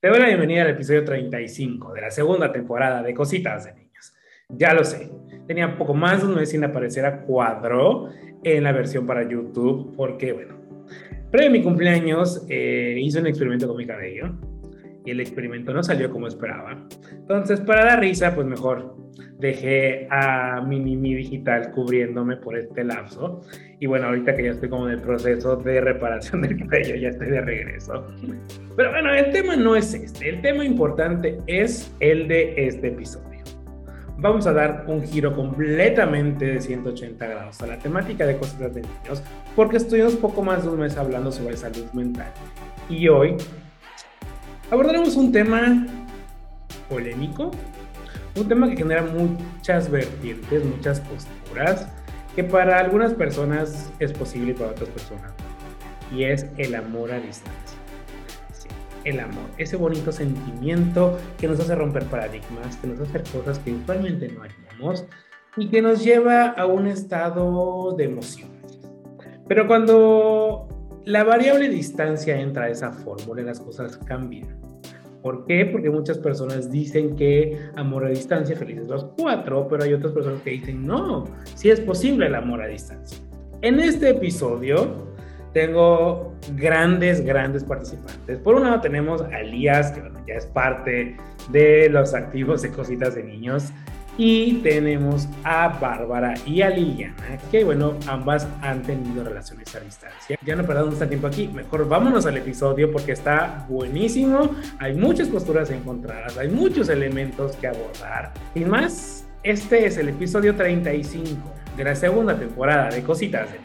Te doy la bienvenida al episodio 35 de la segunda temporada de Cositas de Niños. Ya lo sé, tenía poco más de un mes sin aparecer a cuadro en la versión para YouTube porque, bueno, previo a mi cumpleaños eh, hice un experimento con mi cabello y el experimento no salió como esperaba. Entonces, para dar risa, pues mejor dejé a mi Mimi digital cubriéndome por este lapso. Y bueno, ahorita que ya estoy como en el proceso de reparación del cabello, ya estoy de regreso. Pero bueno, el tema no es este. El tema importante es el de este episodio. Vamos a dar un giro completamente de 180 grados a la temática de cosas de niños, porque estuvimos poco más de un mes hablando sobre salud mental. Y hoy abordaremos un tema polémico, un tema que genera muchas vertientes, muchas posturas, que para algunas personas es posible y para otras personas y es el amor a distancia. El amor, ese bonito sentimiento que nos hace romper paradigmas, que nos hace hacer cosas que usualmente no haríamos y que nos lleva a un estado de emoción. Pero cuando la variable distancia entra a esa fórmula, las cosas cambian. ¿Por qué? Porque muchas personas dicen que amor a distancia, felices los cuatro, pero hay otras personas que dicen no, sí es posible el amor a distancia. En este episodio tengo grandes, grandes participantes. Por un lado tenemos a Elías, que ya es parte de los activos de Cositas de Niños. Y tenemos a Bárbara y a Liliana, que bueno, ambas han tenido relaciones a distancia. Ya no perdamos mucho tiempo aquí, mejor vámonos al episodio porque está buenísimo. Hay muchas posturas encontradas, hay muchos elementos que abordar. Y más, este es el episodio 35 de la segunda temporada de Cositas de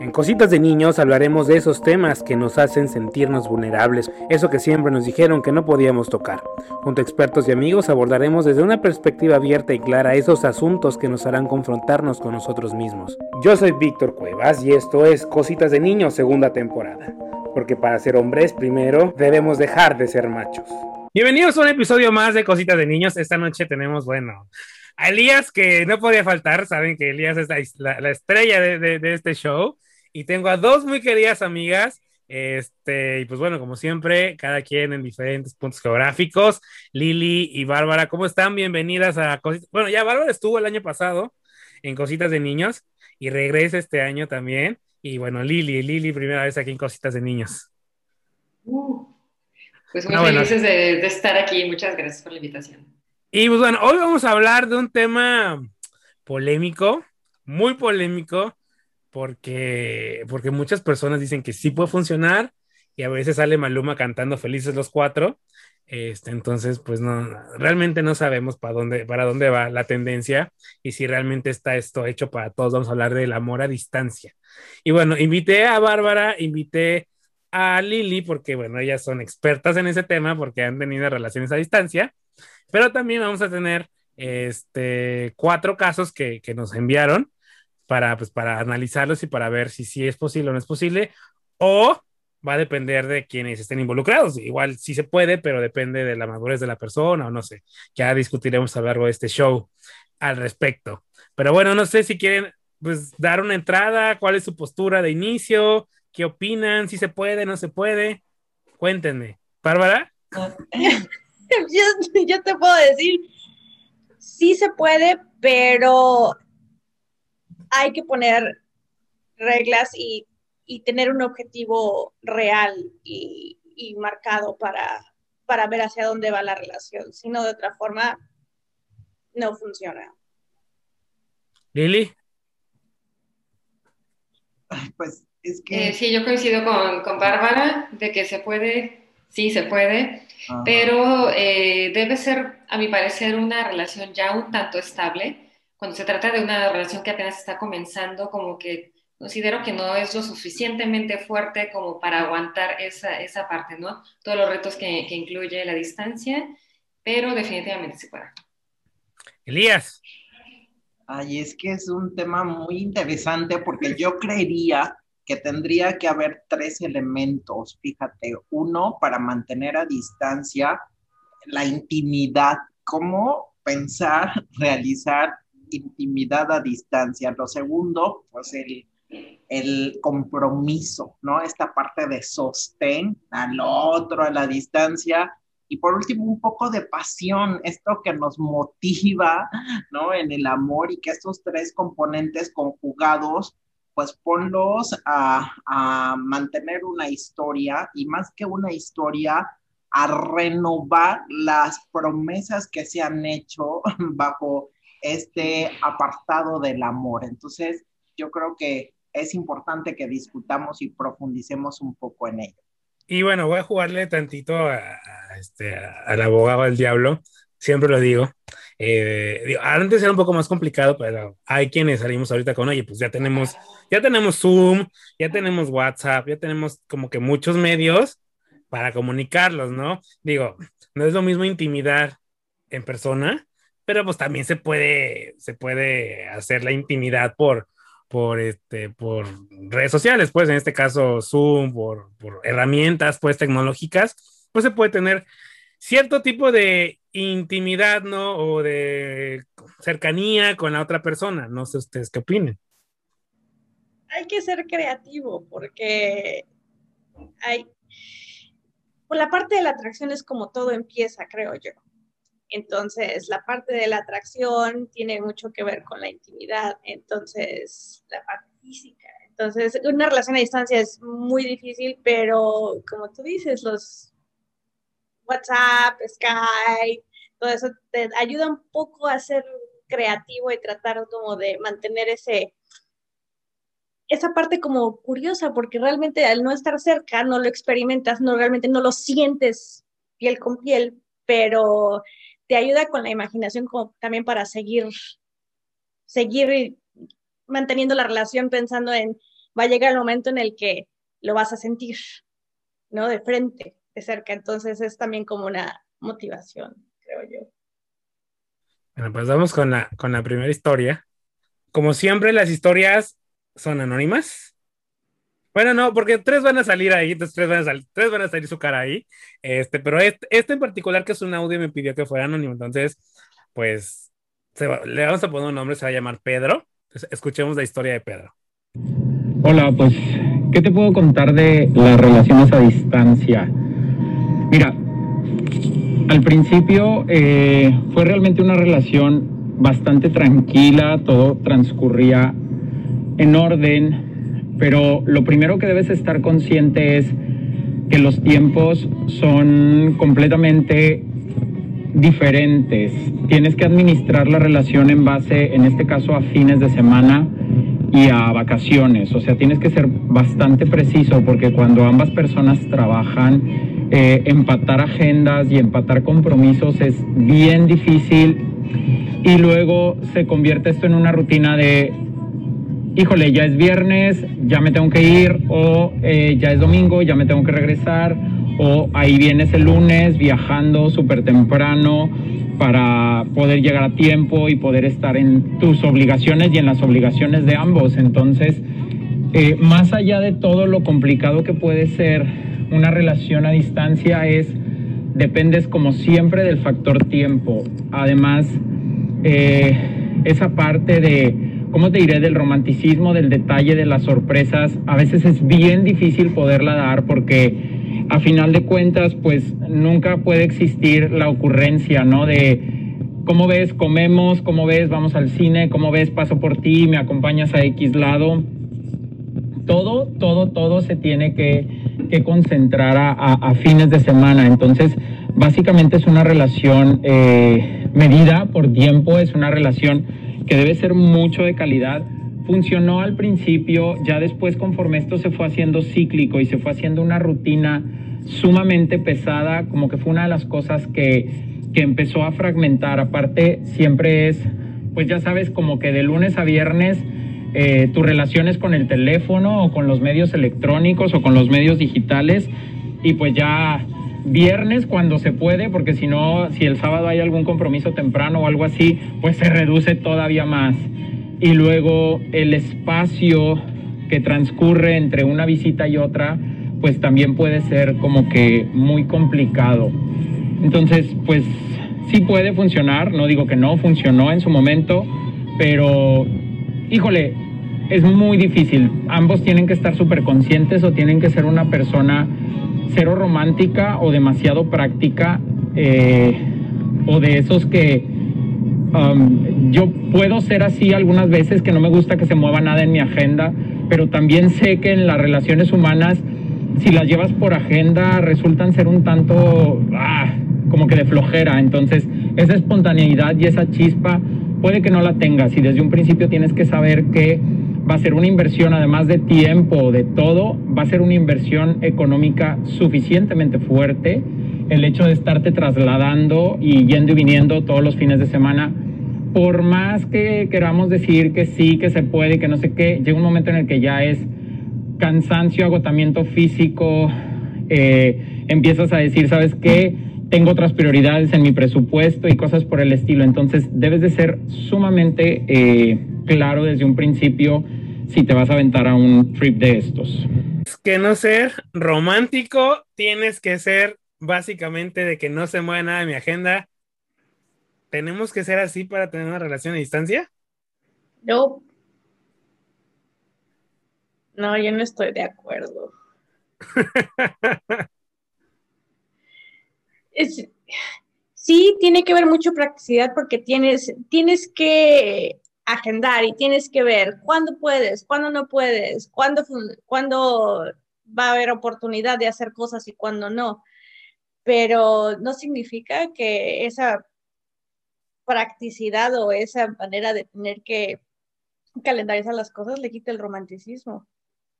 en Cositas de Niños hablaremos de esos temas que nos hacen sentirnos vulnerables, eso que siempre nos dijeron que no podíamos tocar. Junto a expertos y amigos abordaremos desde una perspectiva abierta y clara esos asuntos que nos harán confrontarnos con nosotros mismos. Yo soy Víctor Cuevas y esto es Cositas de Niños segunda temporada, porque para ser hombres primero debemos dejar de ser machos. Bienvenidos a un episodio más de Cositas de Niños. Esta noche tenemos, bueno, a Elías que no podía faltar, saben que Elías es la, la estrella de este show y tengo a dos muy queridas amigas. Este, y pues bueno, como siempre, cada quien en diferentes puntos geográficos. Lili y Bárbara, ¿cómo están? Bienvenidas a Cositas. Bueno, ya Bárbara estuvo el año pasado en Cositas de Niños y regresa este año también. Y bueno, Lili, Lili, primera vez aquí en Cositas de Niños. Uh, pues muy felices de, de estar aquí. Muchas gracias por la invitación. Y pues bueno, hoy vamos a hablar de un tema polémico, muy polémico, porque, porque muchas personas dicen que sí puede funcionar y a veces sale Maluma cantando Felices los Cuatro. Este, entonces, pues no, realmente no sabemos para dónde, para dónde va la tendencia y si realmente está esto hecho para todos. Vamos a hablar del amor a distancia. Y bueno, invité a Bárbara, invité a Lili, porque bueno, ellas son expertas en ese tema porque han tenido relaciones a distancia, pero también vamos a tener este, cuatro casos que, que nos enviaron para, pues, para analizarlos y para ver si, si es posible o no es posible, o va a depender de quienes estén involucrados. Igual sí se puede, pero depende de la madurez de la persona o no sé. Ya discutiremos a lo largo de este show al respecto. Pero bueno, no sé si quieren pues dar una entrada, cuál es su postura de inicio, qué opinan, si se puede, no se puede. Cuéntenme. Bárbara. yo, yo te puedo decir, sí se puede, pero hay que poner reglas y, tener un objetivo real y, marcado para, para ver hacia dónde va la relación. Si no, de otra forma, no funciona. Lili. Pues es que... Eh, sí, yo coincido con, con, Bárbara de que se puede, sí se puede, pero eh, debe ser, a mi parecer, una relación ya un tanto estable cuando se trata de una relación que apenas está comenzando, como que considero que no es lo suficientemente fuerte como para aguantar esa, esa parte, ¿no? Todos los retos que, que incluye la distancia, pero definitivamente se puede. Elías. Ay, es que es un tema muy interesante porque yo creería que tendría que haber tres elementos, fíjate, uno para mantener a distancia la intimidad, cómo pensar, realizar intimidad a distancia. Lo segundo, pues el, el compromiso, ¿no? Esta parte de sostén al otro a la distancia Y por último, un poco de pasión, esto que nos motiva, ¿no? En el amor y que estos tres componentes conjugados, pues ponlos a, a mantener una historia y más que una historia, a renovar las promesas que se han hecho bajo este apartado del amor. Entonces, yo creo que es importante que discutamos y profundicemos un poco en ello. Y bueno, voy a jugarle tantito a, este, al abogado del diablo, siempre lo digo. Eh, antes era un poco más complicado, pero hay quienes salimos ahorita con, oye, pues ya tenemos, ya tenemos Zoom, ya tenemos WhatsApp, ya tenemos como que muchos medios para comunicarlos, ¿no? Digo, no es lo mismo intimidar en persona, pero pues también se puede, se puede hacer la intimidad por, por, este, por redes sociales, pues en este caso Zoom, por, herramientas pues tecnológicas, pues se puede tener cierto tipo de intimidad, ¿no? O de cercanía con la otra persona. No sé ustedes qué opinen. Hay que ser creativo porque hay... Por la parte de la atracción es como todo empieza, creo yo. Entonces, la parte de la atracción tiene mucho que ver con la intimidad, entonces, la parte física. Entonces, una relación a distancia es muy difícil, pero como tú dices, los WhatsApp, Skype, todo eso te ayuda un poco a ser creativo y tratar como de mantener ese esa parte como curiosa porque realmente al no estar cerca no lo experimentas, no realmente no lo sientes piel con piel, pero te ayuda con la imaginación como también para seguir, seguir manteniendo la relación pensando en, va a llegar el momento en el que lo vas a sentir, ¿no? De frente, de cerca. Entonces es también como una motivación, creo yo. Bueno, pues vamos con la, con la primera historia. Como siempre, las historias son anónimas. Bueno, no, porque tres van a salir ahí, entonces tres van a salir, tres van a salir su cara ahí. Este, pero este, en particular, que es un audio, me pidió que fuera anónimo. Entonces, pues, le vamos a poner un nombre, se va a llamar Pedro. escuchemos la historia de Pedro. Hola, pues, ¿qué te puedo contar de las relaciones a distancia? Mira, al principio eh, fue realmente una relación bastante tranquila, todo transcurría en orden, pero lo primero que debes estar consciente es que los tiempos son completamente diferentes. Tienes que administrar la relación en base, en este caso, a fines de semana y a vacaciones. O sea, tienes que ser bastante preciso porque cuando ambas personas trabajan, eh, empatar agendas y empatar compromisos es bien difícil y luego se convierte esto en una rutina de híjole, ya es viernes, ya me tengo que ir, o eh, ya es domingo, ya me tengo que regresar, o ahí vienes el lunes viajando súper temprano para poder llegar a tiempo y poder estar en tus obligaciones y en las obligaciones de ambos. Entonces, eh, más allá de todo lo complicado que puede ser una relación a distancia, es, dependes como siempre del factor tiempo. Además, eh, esa parte de ¿cómo te diré? Del romanticismo, del detalle, de las sorpresas. A veces es bien difícil poderla dar porque a final de cuentas, pues nunca puede existir la ocurrencia, ¿no? De, ¿cómo ves? Comemos, ¿cómo ves? Vamos al cine, ¿cómo ves? Paso por ti, me acompañas a X lado. Todo, todo, todo se tiene que, que concentrar a, fines de semana. Entonces, básicamente es una relación eh, medida por tiempo, es una relación que debe ser mucho de calidad, funcionó al principio, ya después conforme esto se fue haciendo cíclico y se fue haciendo una rutina sumamente pesada, como que fue una de las cosas que, empezó a fragmentar. Aparte, siempre es, pues ya sabes, como que de lunes a viernes eh, tus relaciones con el teléfono o con los medios electrónicos o con los medios digitales y pues ya viernes cuando se puede, porque si no, si el sábado hay algún compromiso temprano o algo así, pues se reduce todavía más. Y luego el espacio que transcurre entre una visita y otra, pues también puede ser como que muy complicado. Entonces, pues sí puede funcionar, no digo que no, funcionó en su momento, pero híjole, es muy difícil. Ambos tienen que estar súper conscientes o tienen que ser una persona cero romántica o demasiado práctica eh, o de esos que um, yo puedo ser así algunas veces, que no me gusta que se mueva nada en mi agenda, pero también sé que en las relaciones humanas, si las llevas por agenda, resultan ser un tanto ah, como que de flojera. Entonces, esa espontaneidad y esa chispa puede que no la tengas y desde un principio tienes que saber que va a ser una inversión, además de tiempo, de todo, va a ser una inversión económica suficientemente fuerte. El hecho de estarte trasladando y yendo y viniendo todos los fines de semana, por más que queramos decir que sí, que se puede, que no sé qué, llega un momento en el que ya es cansancio, agotamiento físico, eh, empiezas a decir, ¿sabes qué? Tengo otras prioridades en mi presupuesto y cosas por el estilo. Entonces debes de ser sumamente... Eh, claro desde un principio si te vas a aventar a un trip de estos. Que no ser romántico, tienes que ser básicamente de que no se mueva nada de mi agenda. ¿Tenemos que ser así para tener una relación a distancia? No. No, yo no estoy de acuerdo. sí, tiene que haber mucha practicidad porque tienes, tienes que agendar y tienes que ver cuándo puedes, cuándo no puedes, cuándo, cuándo va a haber oportunidad de hacer cosas y cuándo no. Pero no significa que esa practicidad o esa manera de tener que calendarizar las cosas le quite el romanticismo.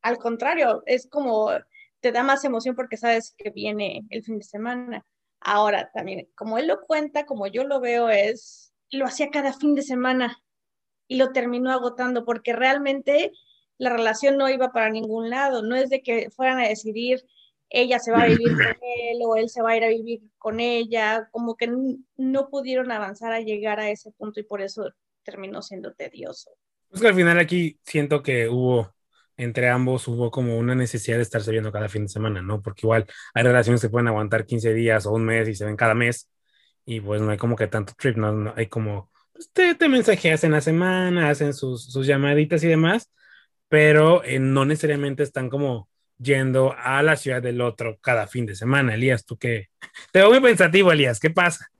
Al contrario, es como te da más emoción porque sabes que viene el fin de semana. Ahora también, como él lo cuenta, como yo lo veo, es, lo hacía cada fin de semana y lo terminó agotando porque realmente la relación no iba para ningún lado, no es de que fueran a decidir ella se va a vivir con él o él se va a ir a vivir con ella, como que no pudieron avanzar a llegar a ese punto y por eso terminó siendo tedioso. Es que al final aquí siento que hubo, entre ambos, hubo como una necesidad de estarse viendo cada fin de semana, ¿no? Porque igual hay relaciones que pueden aguantar 15 días o un mes y se ven cada mes y pues no hay como que tanto trip, no hay como te, te mensajeas en la semana, hacen sus, sus llamaditas y demás, pero eh, no necesariamente están como yendo a la ciudad del otro cada fin de semana. Elías, ¿tú qué? Te veo muy pensativo, Elías, ¿qué pasa?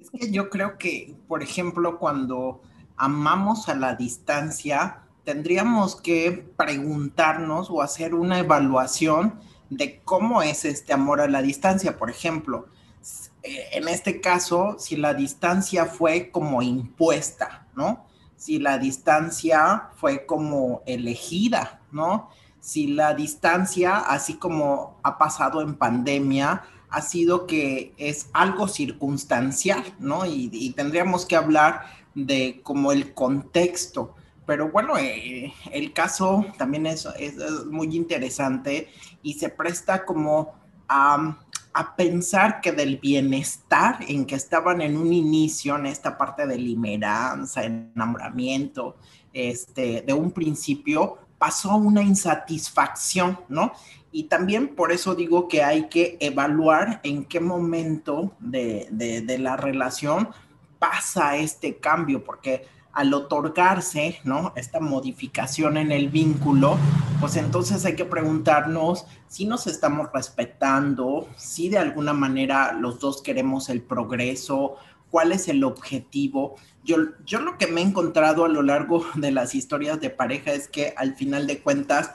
Es que yo creo que, por ejemplo, cuando amamos a la distancia, tendríamos que preguntarnos o hacer una evaluación de cómo es este amor a la distancia. Por ejemplo, en este caso, si la distancia fue como impuesta, ¿no? Si la distancia fue como elegida, ¿no? Si la distancia, así como ha pasado en pandemia, ha sido que es algo circunstancial, ¿no? Y, tendríamos que hablar de como el contexto. Pero bueno, eh, el caso también es, es, muy interesante y se presta como a a pensar que del bienestar en que estaban en un inicio, en esta parte de limeranza, enamoramiento, este, de un principio, pasó una insatisfacción, ¿no? Y también por eso digo que hay que evaluar en qué momento de, de la relación pasa este cambio, porque al otorgarse, ¿no? Esta modificación en el vínculo, pues entonces hay que preguntarnos si nos estamos respetando, si de alguna manera los dos queremos el progreso, cuál es el objetivo. Yo, yo lo que me he encontrado a lo largo de las historias de pareja es que al final de cuentas,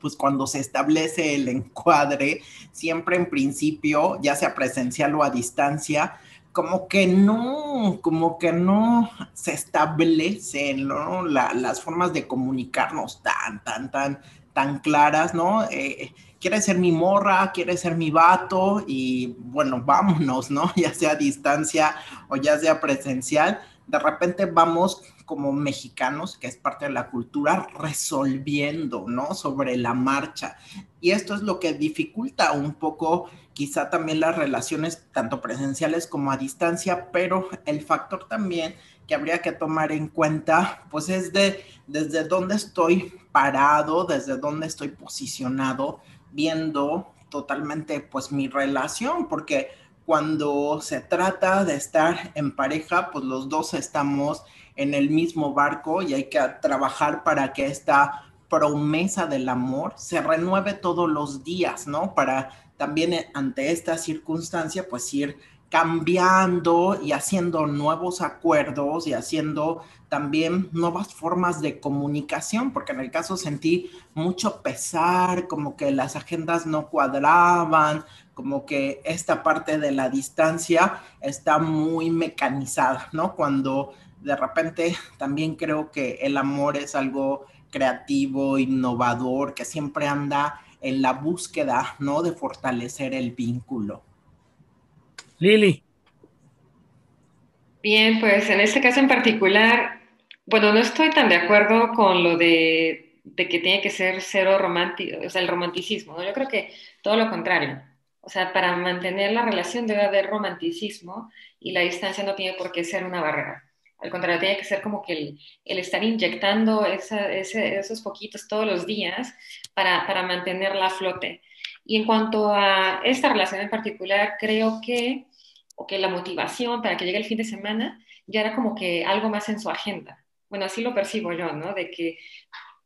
pues cuando se establece el encuadre, siempre en principio, ya sea presencial o a distancia, como que no, como que no se establecen las formas de comunicarnos tan, tan, tan, tan claras, ¿no? Eh, quiere ser mi morra, quiere ser mi vato y bueno, vámonos, ¿no? Ya sea a distancia o ya sea presencial, de repente vamos como mexicanos, que es parte de la cultura, resolviendo, ¿no? Sobre la marcha. Y esto es lo que dificulta un poco quizá también las relaciones tanto presenciales como a distancia, pero el factor también que habría que tomar en cuenta, pues es de desde dónde estoy parado, desde dónde estoy posicionado, viendo totalmente pues mi relación, porque cuando se trata de estar en pareja, pues los dos estamos en el mismo barco y hay que trabajar para que esta promesa del amor se renueve todos los días, ¿no? Para también ante esta circunstancia, pues ir cambiando y haciendo nuevos acuerdos y haciendo también nuevas formas de comunicación, porque en el caso sentí mucho pesar, como que las agendas no cuadraban, como que esta parte de la distancia está muy mecanizada, ¿no? Cuando de repente también creo que el amor es algo creativo, innovador, que siempre anda en la búsqueda, ¿no? De fortalecer el vínculo. Lili. Bien, pues en este caso en particular, bueno, no estoy tan de acuerdo con lo de, que tiene que ser cero romántico, o sea, el romanticismo, ¿no? Yo creo que todo lo contrario. O sea, para mantener la relación debe haber romanticismo y la distancia no tiene por qué ser una barrera. Al contrario, tiene que ser como que el, estar inyectando esos poquitos todos los días para, para mantenerla a flote. Y en cuanto a esta relación en particular, creo que, o que la motivación para que llegue el fin de semana ya era como que algo más en su agenda. Bueno, así lo percibo yo, ¿no? De que,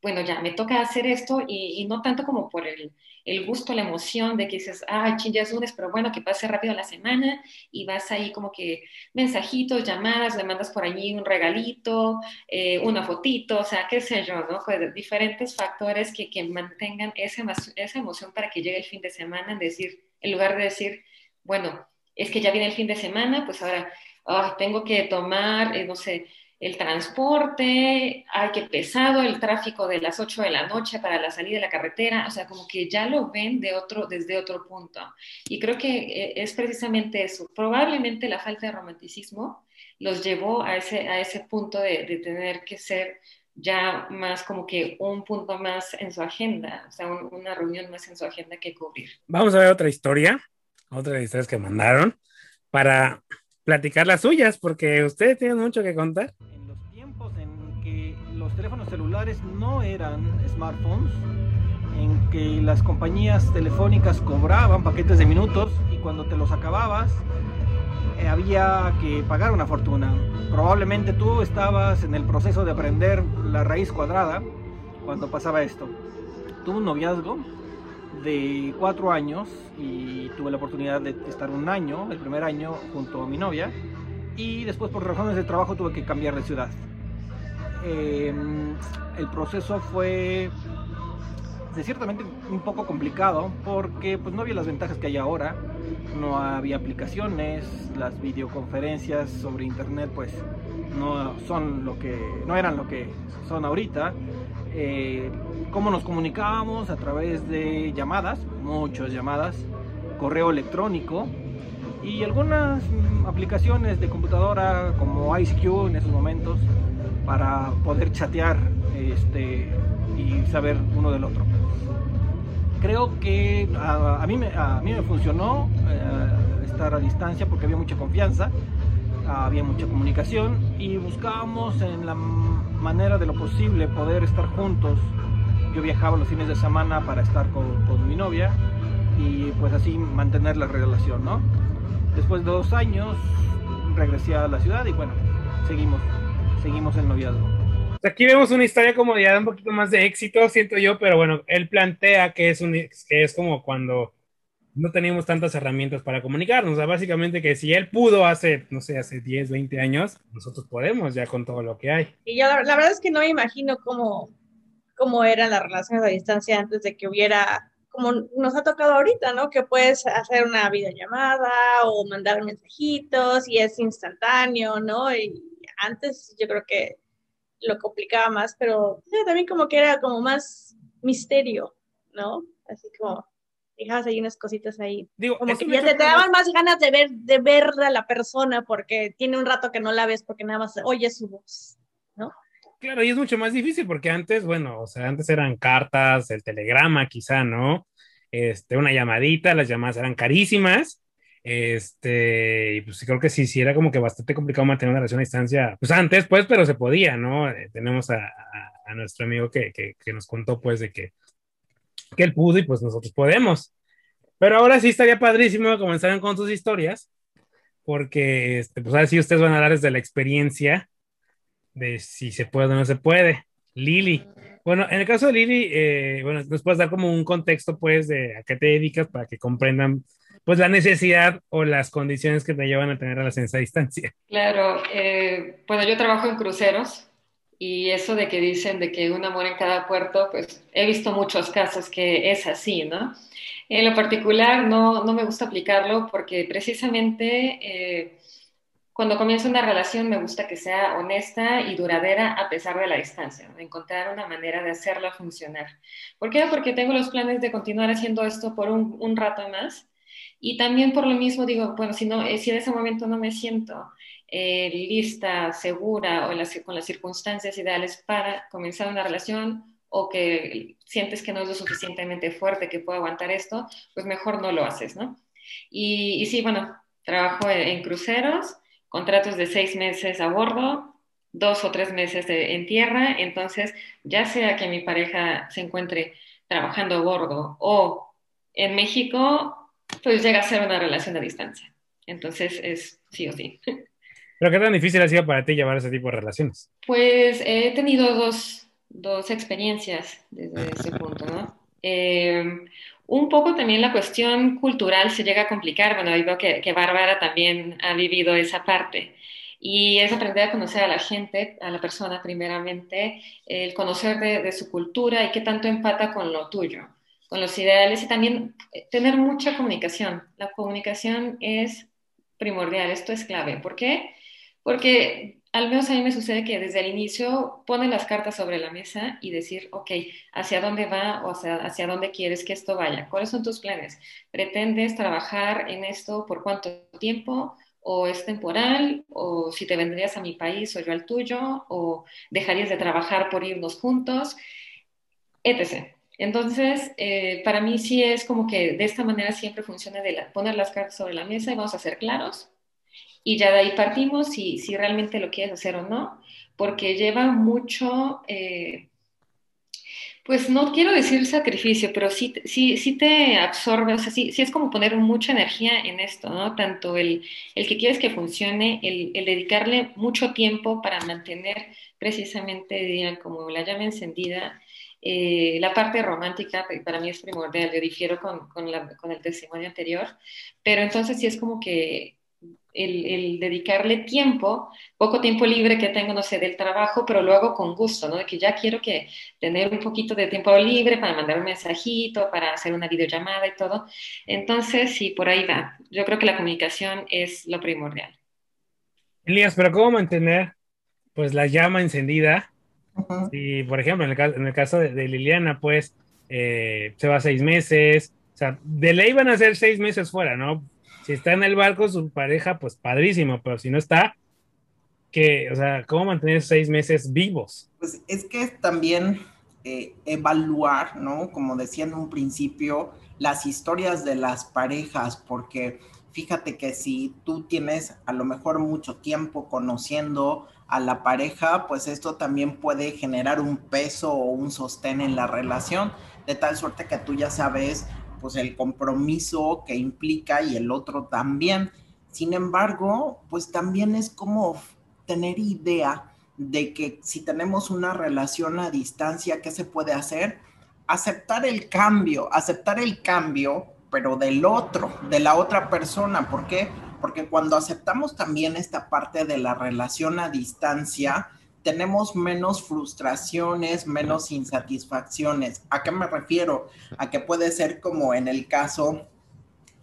bueno, ya me toca hacer esto y no tanto como por el, el gusto, la emoción de que dices, ah, ching, ya es lunes, pero bueno, que pase rápido la semana y vas ahí como que mensajitos, llamadas, le mandas por allí un regalito, eh, una fotito, o sea, qué sé yo, ¿no? Pues diferentes factores que, que mantengan esa, esa emoción para que llegue el fin de semana, en decir, en lugar de decir, bueno, es que ya viene el fin de semana, pues ahora tengo que tomar, eh, no sé, el transporte, ay, qué pesado el tráfico de las 8 de la noche para la salida de la carretera, o sea, como que ya lo ven de otro, desde otro punto. Y creo que eh, es precisamente eso. Probablemente la falta de romanticismo los llevó a ese, a ese punto de, de tener que ser ya más como que un punto más en su agenda, o sea, una reunión más en su agenda que cubrir. Vamos a ver otra historia, otra de historias que mandaron para platicar las suyas, porque ustedes tienen mucho que contar teléfonos celulares no eran smartphones, en que las compañías telefónicas cobraban paquetes de minutos y cuando te los acababas eh, había que pagar una fortuna. Probablemente tú estabas en el proceso de aprender la raíz cuadrada cuando pasaba esto. Tuve un noviazgo de cuatro años y tuve la oportunidad de estar un año, el primer año, junto a mi novia y después por razones de trabajo tuve que cambiar de ciudad. Em, el proceso fue de ciertamente un poco complicado porque pues no había las ventajas que hay ahora, no había aplicaciones, las videoconferencias sobre internet pues no son lo que no eran lo que son ahorita. Eh, cómo nos comunicábamos a través de llamadas, muchas llamadas, correo electrónico y algunas mm, aplicaciones de computadora como IceQ en esos momentos para poder chatear este, y saber uno del otro. Creo que a, mí, me, a mí me funcionó eh, estar a distancia porque había mucha confianza, había mucha comunicación y buscábamos en la manera de lo posible poder estar juntos. Yo viajaba los fines de semana para estar con, con mi novia y pues así mantener la relación, ¿no? Después de dos años regresé a la ciudad y bueno, seguimos seguimos el noviazgo. Aquí vemos una historia como ya un poquito más de éxito, siento yo, pero bueno, él plantea que es, un, que es como cuando no teníamos tantas herramientas para comunicarnos. Básicamente que si él pudo hace, no sé, hace 10, 20 años, nosotros podemos ya con todo lo que hay. Y yo la, verdad es que no me imagino cómo, cómo eran las relaciones a distancia antes de que hubiera, como nos ha tocado ahorita, ¿no? Que puedes hacer una videollamada o mandar mensajitos y es instantáneo, ¿no? Y antes yo creo que lo complicaba más, pero también como que era como más misterio, ¿no? Así como dejabas ahí unas cositas ahí. Digo, como que ya te, daban más ganas de ver, de ver a la persona porque tiene un rato que no la ves porque nada más oyes su voz, ¿no? Claro, y es mucho más difícil porque antes, bueno, o sea, antes eran cartas, el telegrama quizá, ¿no? Este, una llamadita, las llamadas eran carísimas este, y pues creo que sí, sí era como que bastante complicado mantener una relación a distancia, pues antes, pues, pero se podía, ¿no? Eh, tenemos a, a, nuestro amigo que, que, que, nos contó, pues, de que, que él pudo y pues nosotros podemos. Pero ahora sí estaría padrísimo comenzar con sus historias, porque, este, pues, ahora sí ustedes van a dar desde la experiencia de si se puede o no se puede. Lili, Bueno, en el caso de Lili, eh, bueno, nos puedes dar como un contexto, pues, de a qué te dedicas para que comprendan, pues, la necesidad o las condiciones que te llevan a tener relaciones a distancia. Claro, eh, bueno, yo trabajo en cruceros y eso de que dicen de que un amor en cada puerto, pues, he visto muchos casos que es así, ¿no? En lo particular, no, no me gusta aplicarlo porque precisamente... Eh, cuando comienzo una relación me gusta que sea honesta y duradera a pesar de la distancia, encontrar una manera de hacerla funcionar. ¿Por qué? Porque tengo los planes de continuar haciendo esto por un, rato más y también por lo mismo digo, bueno, si, no, eh, si en ese momento no me siento eh, lista, segura o con las circunstancias ideales para comenzar una relación o que sientes que no es lo suficientemente fuerte que pueda aguantar esto, pues mejor no lo haces, ¿no? Y, sí, bueno, trabajo en cruceros contratos de seis meses a bordo, dos o tres meses en tierra, entonces ya sea que mi pareja se encuentre trabajando a bordo o en México, pues llega a ser una relación a distancia. Entonces es sí o sí. ¿Pero qué tan difícil ha sido para ti llevar ese tipo de relaciones? Pues he tenido dos, dos experiencias desde ese punto, ¿no? Eh, un poco también la cuestión cultural se llega a complicar. Bueno, veo que, que Bárbara también ha vivido esa parte. Y es aprender a conocer a la gente, a la persona primeramente, el conocer de, su cultura y qué tanto empata con lo tuyo, con los ideales y también eh, tener mucha comunicación. La comunicación es primordial, esto es clave. ¿Por qué? Porque al menos a mí me sucede que desde el inicio ponen las cartas sobre la mesa y decir, ok, ¿hacia dónde va o hacia, hacia dónde quieres que esto vaya? ¿Cuáles son tus planes? ¿Pretendes trabajar en esto por cuánto tiempo? ¿O es temporal? ¿O si te vendrías a mi país o yo al tuyo? ¿O dejarías de trabajar por irnos juntos? Etc. Entonces, eh, para mí sí es como que de esta manera siempre funciona de poner las cartas sobre la mesa y vamos a ser claros y ya de ahí partimos si, si realmente lo quieres hacer o no, porque lleva mucho, eh, pues no quiero decir sacrificio, pero sí, sí, sí te absorbe, o sea, sí, sí, es como poner mucha energía en esto, ¿no? Tanto el, el que quieres que funcione, el, dedicarle mucho tiempo para mantener precisamente, digan, como la llama encendida, eh, la parte romántica para mí es primordial, yo difiero con, con, con, el testimonio anterior, pero entonces sí es como que el, dedicarle tiempo, poco tiempo libre que tengo, no sé, del trabajo, pero lo hago con gusto, ¿no? De que ya quiero que tener un poquito de tiempo libre para mandar un mensajito, para hacer una videollamada y todo. Entonces, sí, por ahí va. Yo creo que la comunicación es lo primordial. Elías, pero ¿cómo mantener, pues, la llama encendida? Y, por ejemplo, en el, caso de, Liliana, pues, eh, se va seis meses, o sea, de ley van a ser seis meses fuera, ¿no? Si está en el barco su pareja, pues padrísimo, pero si no está, que, o sea, ¿cómo mantener seis meses vivos? Pues es que también eh, evaluar, ¿no? Como decía en un principio, las historias de las parejas, porque fíjate que si tú tienes a lo mejor mucho tiempo conociendo a la pareja, pues esto también puede generar un peso o un sostén en la relación, de tal suerte que tú ya sabes pues el compromiso que implica y el otro también. Sin embargo, pues también es como tener idea de que si tenemos una relación a distancia, ¿qué se puede hacer? Aceptar el cambio, aceptar el cambio, pero del otro, de la otra persona. ¿Por qué? Porque cuando aceptamos también esta parte de la relación a distancia, tenemos menos frustraciones, menos insatisfacciones. ¿A qué me refiero? A que puede ser como en el caso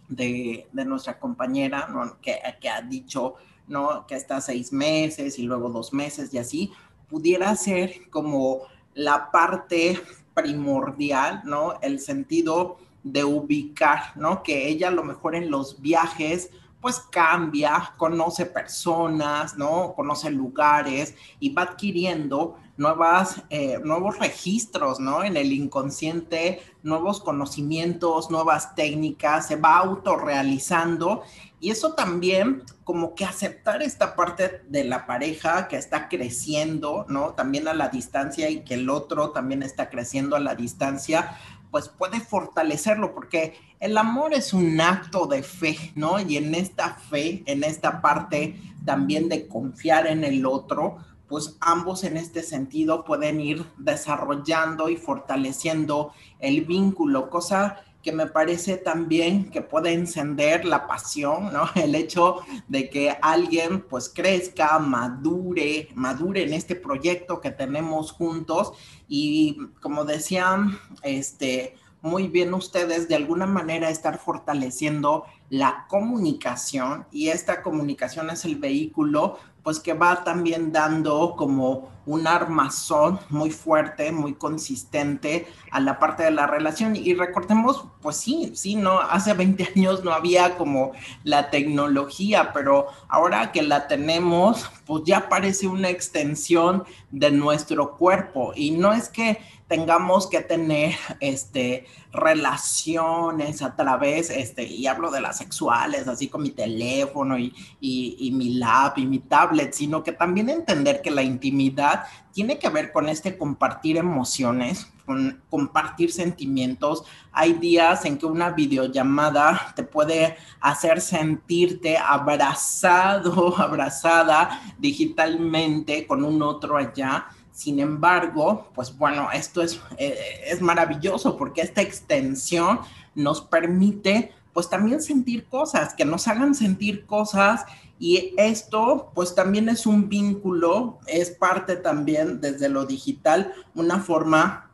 de, nuestra compañera, que, que, ha dicho ¿no? que está seis meses y luego dos meses y así, pudiera ser como la parte primordial, ¿no? El sentido de ubicar, ¿no? Que ella a lo mejor en los viajes pues cambia, conoce personas, ¿no? Conoce lugares y va adquiriendo nuevas, eh, nuevos registros, ¿no? En el inconsciente, nuevos conocimientos, nuevas técnicas, se va autorrealizando y eso también como que aceptar esta parte de la pareja que está creciendo, ¿no? También a la distancia y que el otro también está creciendo a la distancia, pues puede fortalecerlo, porque el amor es un acto de fe, ¿no? Y en esta fe, en esta parte también de confiar en el otro, pues ambos en este sentido pueden ir desarrollando y fortaleciendo el vínculo, cosa que me parece también que puede encender la pasión, ¿no? El hecho de que alguien pues crezca, madure, madure en este proyecto que tenemos juntos y como decían, este, muy bien ustedes de alguna manera estar fortaleciendo la comunicación y esta comunicación es el vehículo pues que va también dando como un armazón muy fuerte, muy consistente a la parte de la relación. Y recordemos, pues sí, sí, no, hace 20 años no había como la tecnología, pero ahora que la tenemos, pues ya parece una extensión de nuestro cuerpo. Y no es que tengamos que tener este, relaciones a través, este, y hablo de las sexuales, así con mi teléfono y, y, mi lap y mi tablet, sino que también entender que la intimidad tiene que ver con este compartir emociones, con compartir sentimientos. Hay días en que una videollamada te puede hacer sentirte abrazado, abrazada digitalmente con un otro allá sin embargo, pues bueno, esto es, eh, es maravilloso porque esta extensión nos permite pues también sentir cosas, que nos hagan sentir cosas y esto pues también es un vínculo, es parte también desde lo digital, una forma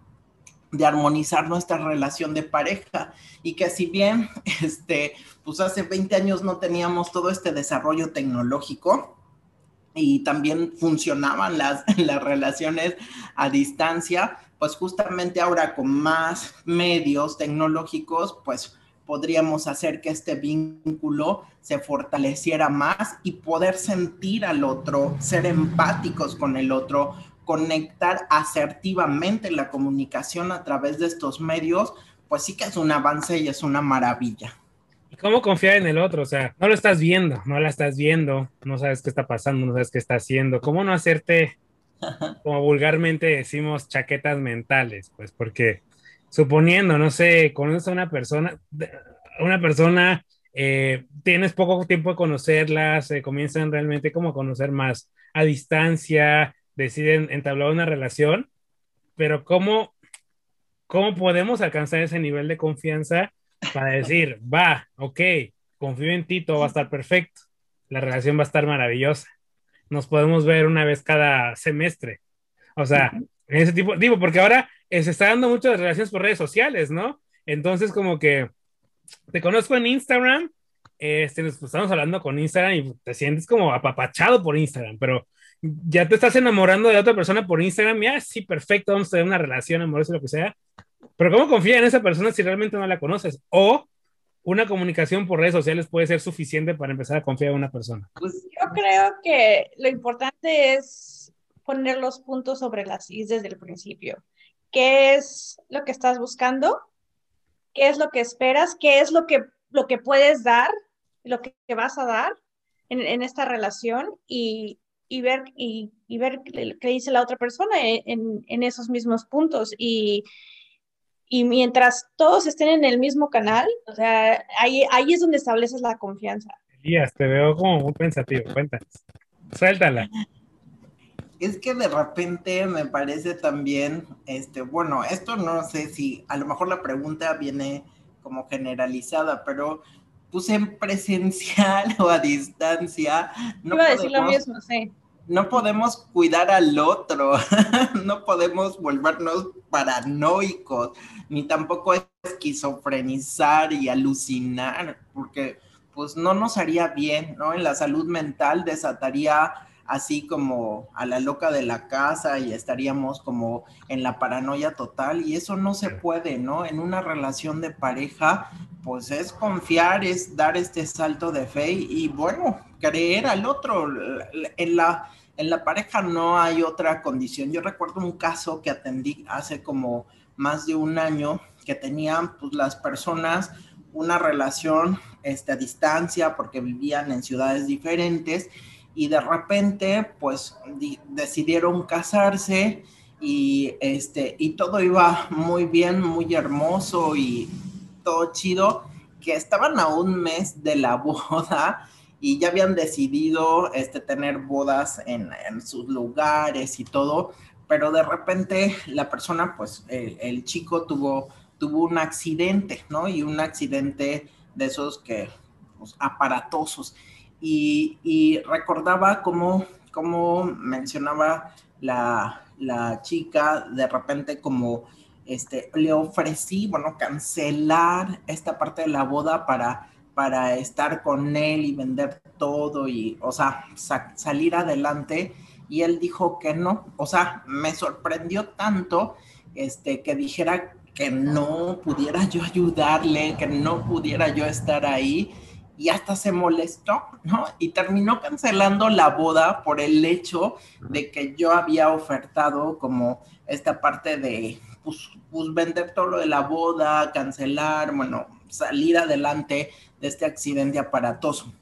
de armonizar nuestra relación de pareja. Y que si bien este pues hace 20 años no teníamos todo este desarrollo tecnológico, y también funcionaban las, las relaciones a distancia, pues justamente ahora con más medios tecnológicos, pues podríamos hacer que este vínculo se fortaleciera más y poder sentir al otro, ser empáticos con el otro, conectar asertivamente la comunicación a través de estos medios, pues sí que es un avance y es una maravilla. ¿Y cómo confiar en el otro? O sea, no lo estás viendo, no la estás viendo, no sabes qué está pasando, no sabes qué está haciendo. ¿Cómo no hacerte, como vulgarmente decimos, chaquetas mentales? Pues porque suponiendo, no sé, conoces a una persona, una persona, eh, tienes poco tiempo de conocerla, se comienzan realmente como a conocer más a distancia, deciden entablar una relación, pero ¿cómo, cómo podemos alcanzar ese nivel de confianza? Para decir, va, ok, confío en ti, todo va a estar perfecto, la relación va a estar maravillosa, nos podemos ver una vez cada semestre. O sea, en ese tipo, digo, porque ahora se está dando muchas relaciones por redes sociales, ¿no? Entonces, como que te conozco en Instagram, este, nos estamos hablando con Instagram y te sientes como apapachado por Instagram, pero ya te estás enamorando de otra persona por Instagram, ya, sí, perfecto, vamos a tener una relación amorosa, lo que sea, pero ¿cómo confía en esa persona si realmente no la conoces? O una comunicación por redes sociales puede ser suficiente para empezar a confiar en una persona. Pues yo creo que lo importante es poner los puntos sobre las is desde el principio. ¿Qué es lo que estás buscando? ¿Qué es lo que esperas? ¿Qué es lo que, lo que puedes dar? ¿Lo que, vas a dar en, esta relación? Y, ver, y, ver qué dice la otra persona en, en esos mismos puntos. Y, y mientras todos estén en el mismo canal, o sea, ahí, ahí es donde estableces la confianza. Elías, te veo como muy pensativo, cuéntanos. Suéltala. Es que de repente me parece también, este, bueno, esto no sé si, a lo mejor la pregunta viene como generalizada, pero puse en presencial o a distancia. No Iba a decir lo mismo, sí no podemos cuidar al otro, no podemos volvernos paranoicos, ni tampoco esquizofrenizar y alucinar, porque pues no nos haría bien, ¿no? En la salud mental desataría así como a la loca de la casa y estaríamos como en la paranoia total y eso no se puede, ¿no? En una relación de pareja, pues es confiar, es dar este salto de fe y, bueno, creer al otro. En la, en la pareja no hay otra condición. Yo recuerdo un caso que atendí hace como más de un año que tenían pues las personas una relación este, a distancia porque vivían en ciudades diferentes y de repente pues decidieron casarse y este y todo iba muy bien, muy hermoso y todo chido, que estaban a un mes de la boda y ya habían decidido este, tener bodas en, sus lugares y todo, pero de repente la persona, pues el, chico tuvo, tuvo un accidente, ¿no? Y un accidente de esos que, pues, aparatosos. Y, recordaba cómo, cómo mencionaba la, la chica de repente como este, le ofrecí, bueno, cancelar esta parte de la boda para, para estar con él y vender todo y, o sea, salir adelante. Y él dijo que no, o sea, me sorprendió tanto este, que dijera que no pudiera yo ayudarle, que no pudiera yo estar ahí y hasta se molestó, ¿no? Y terminó cancelando la boda por el hecho de que yo había ofertado como esta parte de pues, pues, vender todo lo de la boda, cancelar, bueno, salir adelante de este accidente aparatoso.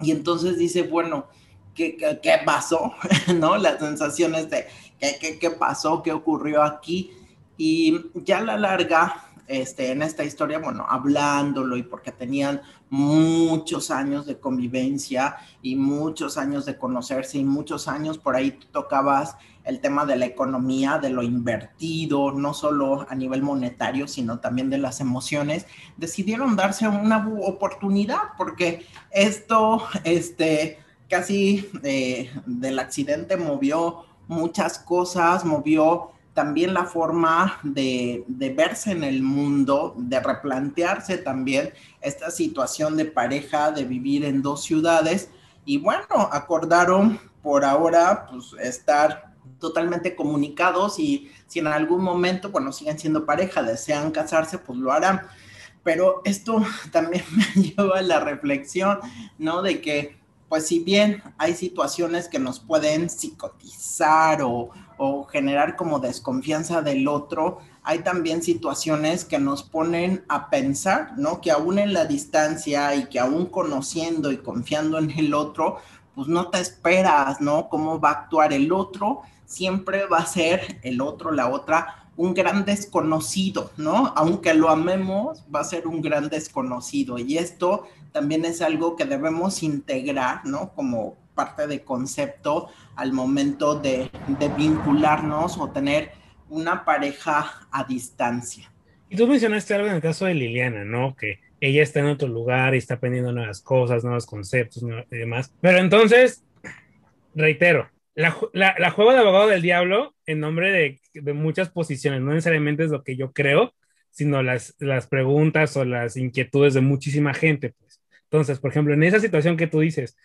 Y entonces dice, bueno, ¿qué, qué, pasó? ¿No? Las sensaciones de ¿qué, qué, pasó, qué ocurrió aquí. Y ya a la larga, este, en esta historia, bueno, hablándolo y porque tenían muchos años de convivencia y muchos años de conocerse y muchos años por ahí tocabas el tema de la economía, de lo invertido, no solo a nivel monetario, sino también de las emociones, decidieron darse una oportunidad porque esto, este, casi eh, del accidente movió muchas cosas, movió también la forma de, de, verse en el mundo, de replantearse también esta situación de pareja, de vivir en dos ciudades. Y bueno, acordaron por ahora pues, estar totalmente comunicados y si en algún momento, bueno, siguen siendo pareja, desean casarse, pues lo harán. Pero esto también me lleva a la reflexión, ¿no? De que, pues si bien hay situaciones que nos pueden psicotizar o, o generar como desconfianza del otro, hay también situaciones que nos ponen a pensar, ¿no? Que aún en la distancia y que aún conociendo y confiando en el otro, pues no te esperas, ¿no? Cómo va a actuar el otro siempre va a ser el otro, la otra, un gran desconocido, ¿no? Aunque lo amemos, va a ser un gran desconocido. Y esto también es algo que debemos integrar, ¿no? Como parte de concepto al momento de, vincularnos o tener una pareja a distancia. Y tú mencionaste algo en el caso de Liliana, ¿no? Que ella está en otro lugar y está aprendiendo nuevas cosas, nuevos conceptos y demás. Pero entonces, reitero, la, juego de abogado del diablo en nombre de, muchas posiciones, no necesariamente es lo que yo creo, sino las, las preguntas o las inquietudes de muchísima gente. Pues. Entonces, por ejemplo, en esa situación que tú dices,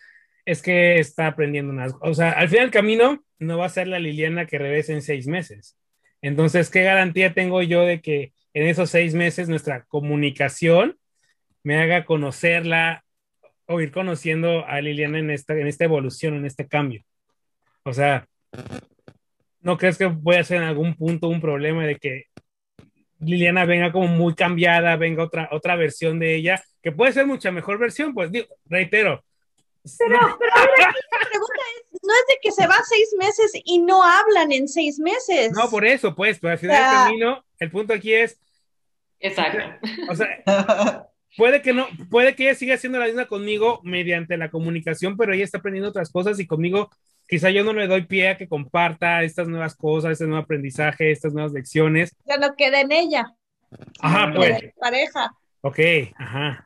es que está aprendiendo unas, o sea, al final del camino no va a ser la Liliana que regrese en seis meses. Entonces, ¿qué garantía tengo yo de que en esos seis meses nuestra comunicación me haga conocerla o ir conociendo a Liliana en esta, en esta evolución, en este cambio? O sea, ¿no crees que puede ser en algún punto un problema de que Liliana venga como muy cambiada, venga otra, otra versión de ella, que puede ser mucha mejor versión? Pues digo, reitero. Pero, pero la pregunta es, no es de que se va seis meses y no hablan en seis meses. No, por eso, pues, pero al final del camino, el punto aquí es. Exacto. O sea, puede que no, puede que ella siga siendo la misma conmigo mediante la comunicación, pero ella está aprendiendo otras cosas y conmigo quizá yo no le doy pie a que comparta estas nuevas cosas, este nuevo aprendizaje, estas nuevas lecciones. Ya no queda en ella. Ajá, pues. Pareja. Ok, ajá.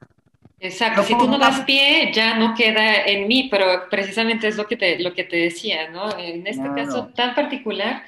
Exacto, si tú no das pie, ya no queda en mí, pero precisamente es lo que te, lo que te decía, ¿no? En este caso tan particular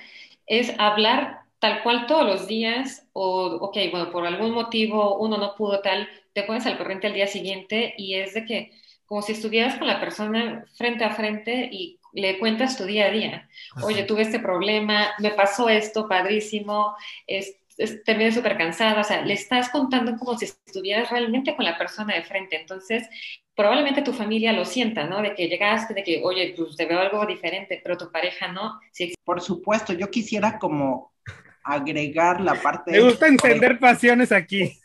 es hablar tal cual todos los días, o, ok, bueno, por algún motivo uno no pudo tal, te pones al corriente al día siguiente y es de que como si estuvieras con la persona frente a frente y le cuentas tu día a día. Oye, tuve este problema, me pasó esto, padrísimo, es, terminé súper cansada, o sea, le estás contando como si estuvieras realmente con la persona de frente. Entonces, probablemente tu familia lo sienta, ¿no? De que llegaste, de que, oye, pues te veo algo diferente, pero tu pareja no. Por supuesto, yo quisiera como agregar la parte... Me gusta encender pasiones aquí.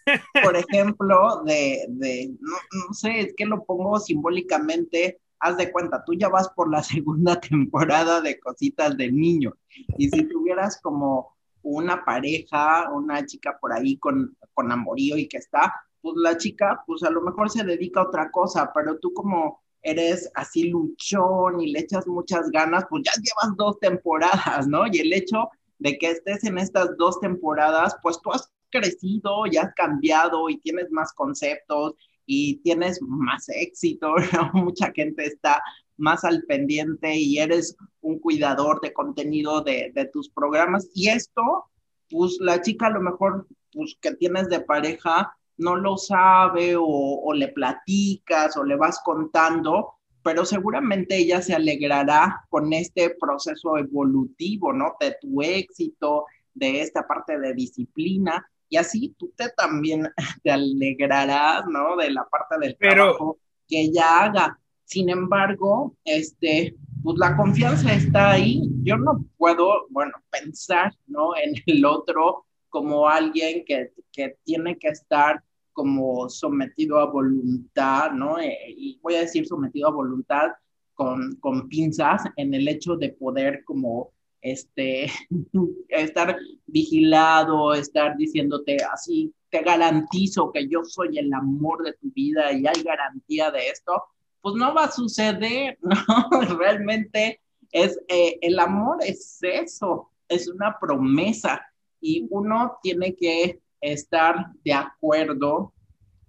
Por ejemplo, de, de no, no, sé, es que lo pongo simbólicamente haz de cuenta, tú ya vas por la segunda temporada de Cositas del Niño. Y si tuvieras como una pareja, una chica por ahí con, con amorío y que está, pues la chica, pues a lo mejor se dedica a otra cosa, pero tú como eres así luchón y le echas muchas ganas, pues ya llevas dos temporadas, ¿no? Y el hecho de que estés en estas dos temporadas, pues tú has crecido y has cambiado y tienes más conceptos y tienes más éxito. Mucha gente está más al pendiente y eres un cuidador de contenido de, de tus programas. Y esto, pues la chica a lo mejor, pues que tienes de pareja, no lo sabe o, le platicas o le vas contando, pero seguramente ella se alegrará con este proceso evolutivo, ¿no? De tu éxito, de esta parte de disciplina, y así tú te también te alegrarás, ¿no? De la parte del trabajo que ella haga. Sin embargo, este, pues la confianza está ahí. Yo no puedo, bueno, pensar, ¿no? En el otro como alguien que, que tiene que estar como sometido a voluntad, ¿no? Eh, y voy a decir sometido a voluntad con, con pinzas en el hecho de poder como este, estar vigilado, estar diciéndote así, te garantizo que yo soy el amor de tu vida y hay garantía de esto, pues no va a suceder, ¿no? Realmente es, eh, el amor es eso, es una promesa y uno tiene que estar de acuerdo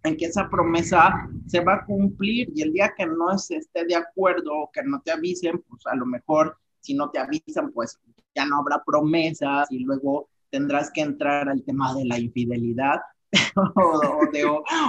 en que esa promesa se va a cumplir y el día que no esté de acuerdo o que no te avisen, pues a lo mejor si no te avisan, pues ya no habrá promesas y luego tendrás que entrar al tema de la infidelidad o, de,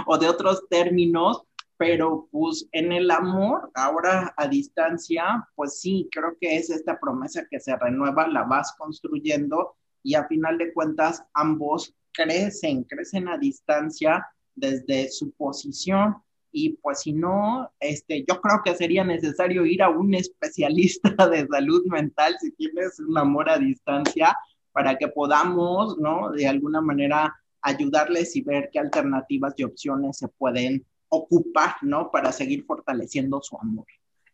o de otros términos, pero pues en el amor, ahora a distancia, pues sí, creo que es esta promesa que se renueva, la vas construyendo y a final de cuentas ambos crecen, crecen a distancia desde su posición y pues si no, este, yo creo que sería necesario ir a un especialista de salud mental si tienes un amor a distancia para que podamos, ¿no? De alguna manera ayudarles y ver qué alternativas y opciones se pueden ocupar, ¿no? Para seguir fortaleciendo su amor.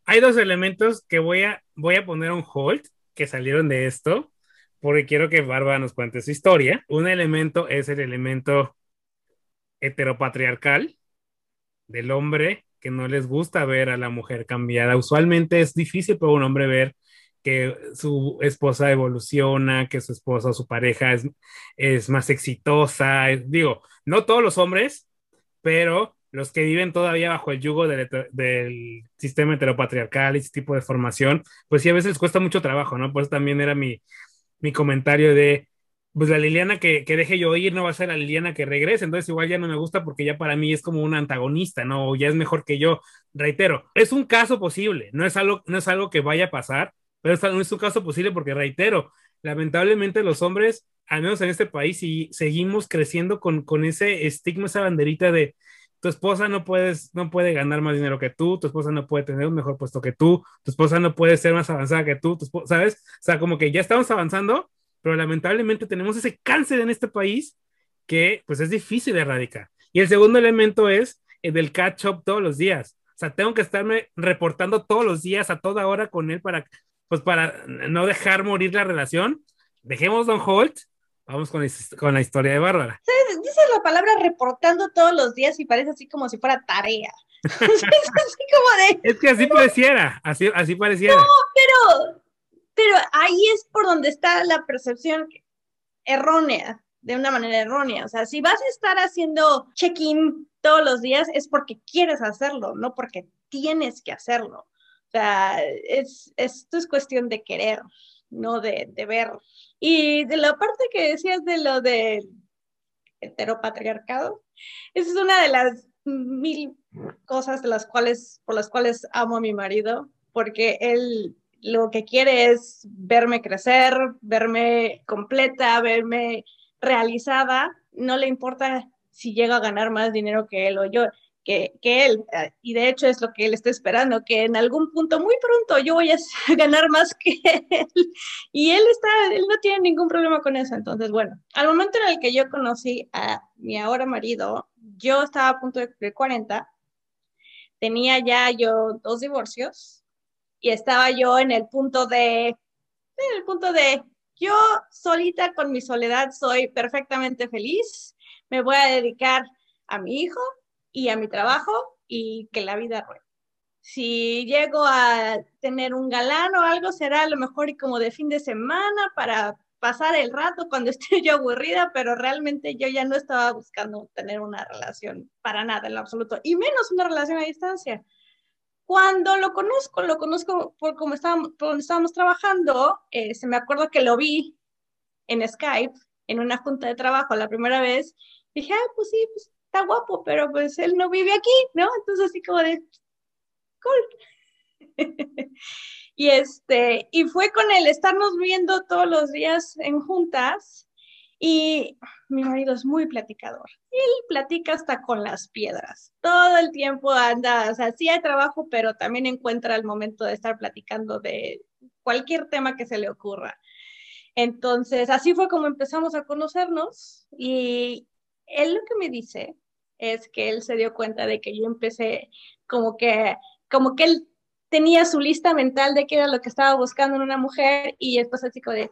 Hay dos elementos que voy a, voy a poner un hold que salieron de esto porque quiero que Bárbara nos cuente su historia. Un elemento es el elemento heteropatriarcal del hombre que no les gusta ver a la mujer cambiada. Usualmente es difícil para un hombre ver que su esposa evoluciona, que su esposa o su pareja es, es más exitosa. digo, no todos los hombres, pero los que viven todavía bajo el yugo del, sistema heteropatriarcal y ese tipo de formación, pues sí, a veces cuesta mucho trabajo, ¿no? Por eso también era mi, mi comentario de, pues la Liliana que, que, deje yo ir no va a ser la Liliana que regrese, entonces igual ya no me gusta porque ya para mí es como un antagonista, ¿no? O ya es mejor que yo. Reitero, es un caso posible, no es algo, no es algo que vaya a pasar, pero es, no es un caso posible porque, reitero, lamentablemente los hombres, al menos en este país, y seguimos creciendo con, con ese estigma, esa banderita de tu esposa no, puedes, no puede ganar más dinero que tú, tu esposa no puede tener un mejor puesto que tú, tu esposa no puede ser más avanzada que tú, ¿sabes? O sea, como que ya estamos avanzando, pero lamentablemente tenemos ese cáncer en este país que pues es difícil de erradicar. Y el segundo elemento es el del catch up todos los días. O sea, tengo que estarme reportando todos los días a toda hora con él para, pues para no dejar morir la relación. Dejemos Don Holt Vamos con, con la historia de Bárbara. Dices la palabra reportando todos los días y parece así como si fuera tarea. es, así como de, es que así pareciera, así, así pareciera. No, pero, pero ahí es por donde está la percepción errónea, de una manera errónea. O sea, si vas a estar haciendo check-in todos los días es porque quieres hacerlo, no porque tienes que hacerlo. O sea, es, esto es cuestión de querer, no de, de ver. Y de la parte que decías de lo del heteropatriarcado, esa es una de las mil cosas de las cuales, por las cuales amo a mi marido, porque él lo que quiere es verme crecer, verme completa, verme realizada, no le importa si llego a ganar más dinero que él o yo que, él, eh, y de hecho es lo que él está esperando, que en algún punto muy pronto yo voy a ganar más que él, y él está, él no tiene ningún problema con eso, entonces bueno, al momento en el que yo conocí a mi ahora marido, yo estaba a punto de cumplir 40, tenía ya yo dos divorcios, y estaba yo en el punto de, en el punto de, yo solita con mi soledad soy perfectamente feliz, me voy a dedicar a mi hijo, y a mi trabajo y que la vida ruede. Si llego a tener un galán o algo, será a lo mejor y como de fin de semana para pasar el rato cuando esté yo aburrida, pero realmente yo ya no estaba buscando tener una relación para nada en absoluto, y menos una relación a distancia. Cuando lo conozco, lo conozco por cómo estábamos, por donde estábamos trabajando, eh, se me acuerdo que lo vi en Skype, en una junta de trabajo la primera vez, dije, ah, pues sí, pues está guapo, pero pues él no vive aquí, ¿no? Entonces así como de, cool. y este, y fue con él estarnos viendo todos los días en juntas, y mi marido es muy platicador. Él platica hasta con las piedras. Todo el tiempo anda, o sea, sí hay trabajo, pero también encuentra el momento de estar platicando de cualquier tema que se le ocurra. Entonces, así fue como empezamos a conocernos y él lo que me dice es que él se dio cuenta de que yo empecé como que, como que él tenía su lista mental de qué era lo que estaba buscando en una mujer y después así como de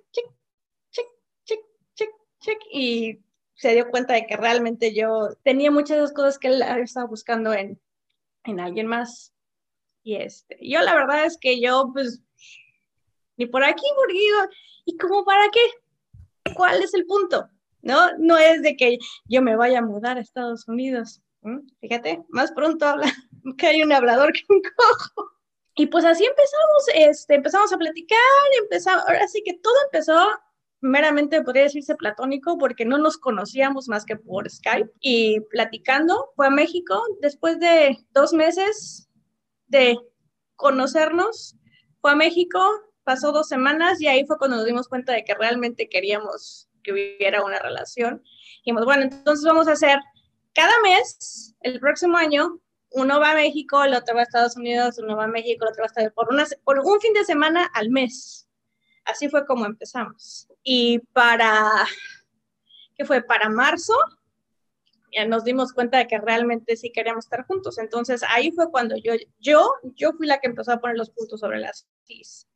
chic y se dio cuenta de que realmente yo tenía muchas de las cosas que él estaba buscando en, en alguien más. Y este, yo la verdad es que yo pues ni por aquí, porque ¿y cómo para qué? ¿Cuál es el punto? ¿No? No es de que yo me vaya a mudar a Estados Unidos. Fíjate, más pronto habla que hay un hablador que un cojo. Y pues así empezamos, este, empezamos a platicar, empezamos, ahora sí que todo empezó meramente podría decirse platónico porque no nos conocíamos más que por Skype y platicando fue a México después de dos meses de conocernos fue a México pasó dos semanas y ahí fue cuando nos dimos cuenta de que realmente queríamos que hubiera una relación. Dijimos, bueno, entonces vamos a hacer cada mes, el próximo año, uno va a México, el otro va a Estados Unidos, uno va a México, el otro va a Estados una, por un fin de semana al mes. Así fue como empezamos. Y para, ¿qué fue? Para marzo, ya nos dimos cuenta de que realmente sí queríamos estar juntos. Entonces ahí fue cuando yo, yo, yo fui la que empezó a poner los puntos sobre las cis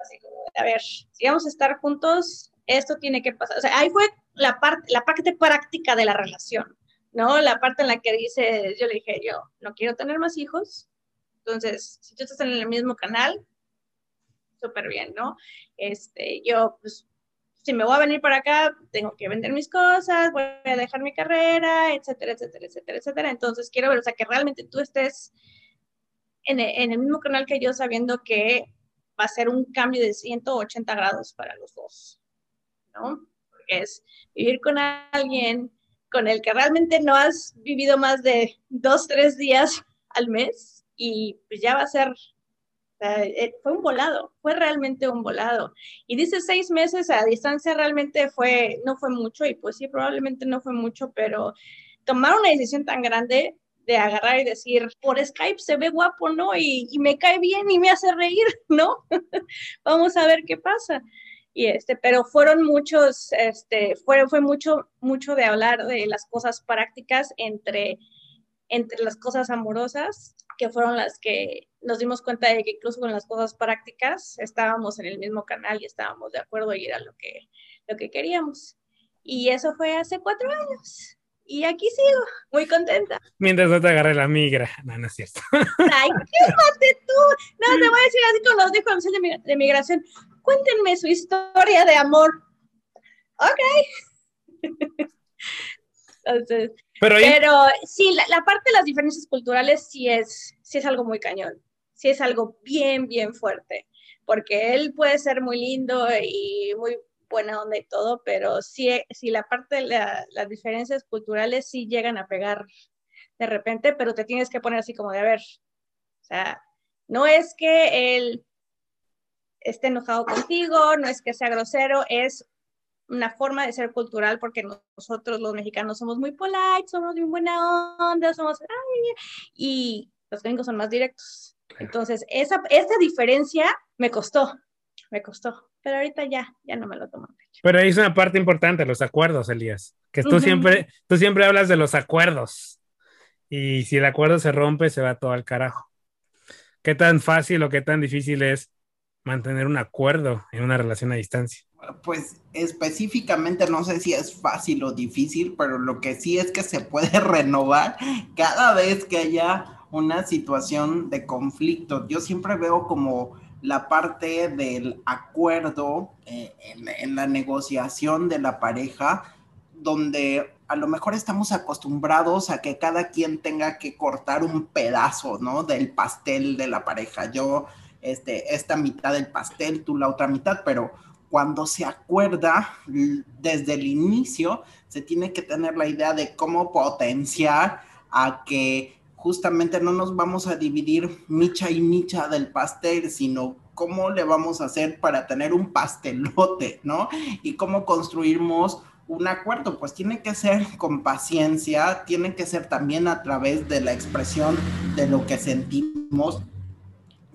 así como, a ver, si vamos a estar juntos, esto tiene que pasar. O sea, ahí fue la parte, la parte práctica de la relación, ¿no? La parte en la que dice, yo le dije, yo no quiero tener más hijos, entonces, si tú estás en el mismo canal, súper bien, ¿no? Este, yo, pues, si me voy a venir para acá, tengo que vender mis cosas, voy a dejar mi carrera, etcétera, etcétera, etcétera, etcétera. Entonces, quiero ver, o sea, que realmente tú estés en en el mismo canal que yo, sabiendo que va a ser un cambio de 180 grados para los dos, ¿no? Porque es vivir con alguien con el que realmente no has vivido más de dos, tres días al mes y pues ya va a ser, eh, fue un volado, fue realmente un volado. Y dice seis meses a distancia realmente fue, no fue mucho y pues sí, probablemente no fue mucho, pero tomar una decisión tan grande de agarrar y decir, por Skype se ve guapo, ¿no? Y, me cae bien y me hace reír, ¿no? Vamos a ver qué pasa. Y este, pero fueron muchos, este, fue, fue mucho, mucho de hablar de las cosas prácticas entre, entre las cosas amorosas, que fueron las que nos dimos cuenta de que incluso con las cosas prácticas estábamos en el mismo canal y estábamos de acuerdo y era lo que, lo que queríamos. Y eso fue hace cuatro años y aquí sigo, muy contenta. Mientras no te agarre la migra. No, no es cierto. Ay, qué tú. No, te voy a decir así como nos dijo el de Migración. Cuéntenme su historia de amor. Ok. Entonces, pero, sí, la, parte de las diferencias culturales sí es, sí es algo muy cañón. Sí es algo bien, bien fuerte. Porque él puede ser muy lindo y muy buena onda y todo, pero sí, sí la parte de las diferencias culturales sí llegan a pegar de repente, pero te tienes que poner así como de, a ver, o sea, no es que él esté enojado contigo, no es que sea grosero, es una forma de ser cultural porque nosotros los mexicanos somos muy polite, somos muy buena onda, somos... y los gringos son más directos. Entonces, esa, esa diferencia me costó, me costó pero ahorita ya, ya no me lo tomo. Pero ahí es una parte importante, los acuerdos, Elías, que tú siempre, tú siempre hablas de los acuerdos. Y si el acuerdo se rompe, se va todo al carajo. ¿Qué tan fácil o qué tan difícil es mantener un acuerdo en una relación a distancia? Pues específicamente no sé si es fácil o difícil, pero lo que sí es que se puede renovar cada vez que haya una situación de conflicto. Yo siempre veo como la parte del acuerdo eh, en, la negociación de la pareja, donde a lo mejor estamos acostumbrados a que cada quien tenga que cortar un pedazo, ¿no? Del pastel de la pareja. Yo, este, esta mitad del pastel, tú la otra mitad, pero cuando se acuerda desde el inicio, se tiene que tener la idea de cómo potenciar a que justamente no nos vamos a dividir micha y micha del pastel, sino cómo le vamos a hacer para tener un pastelote, ¿no? Y cómo construimos un acuerdo, pues tiene que ser con paciencia, tiene que ser también a través de la expresión de lo que sentimos,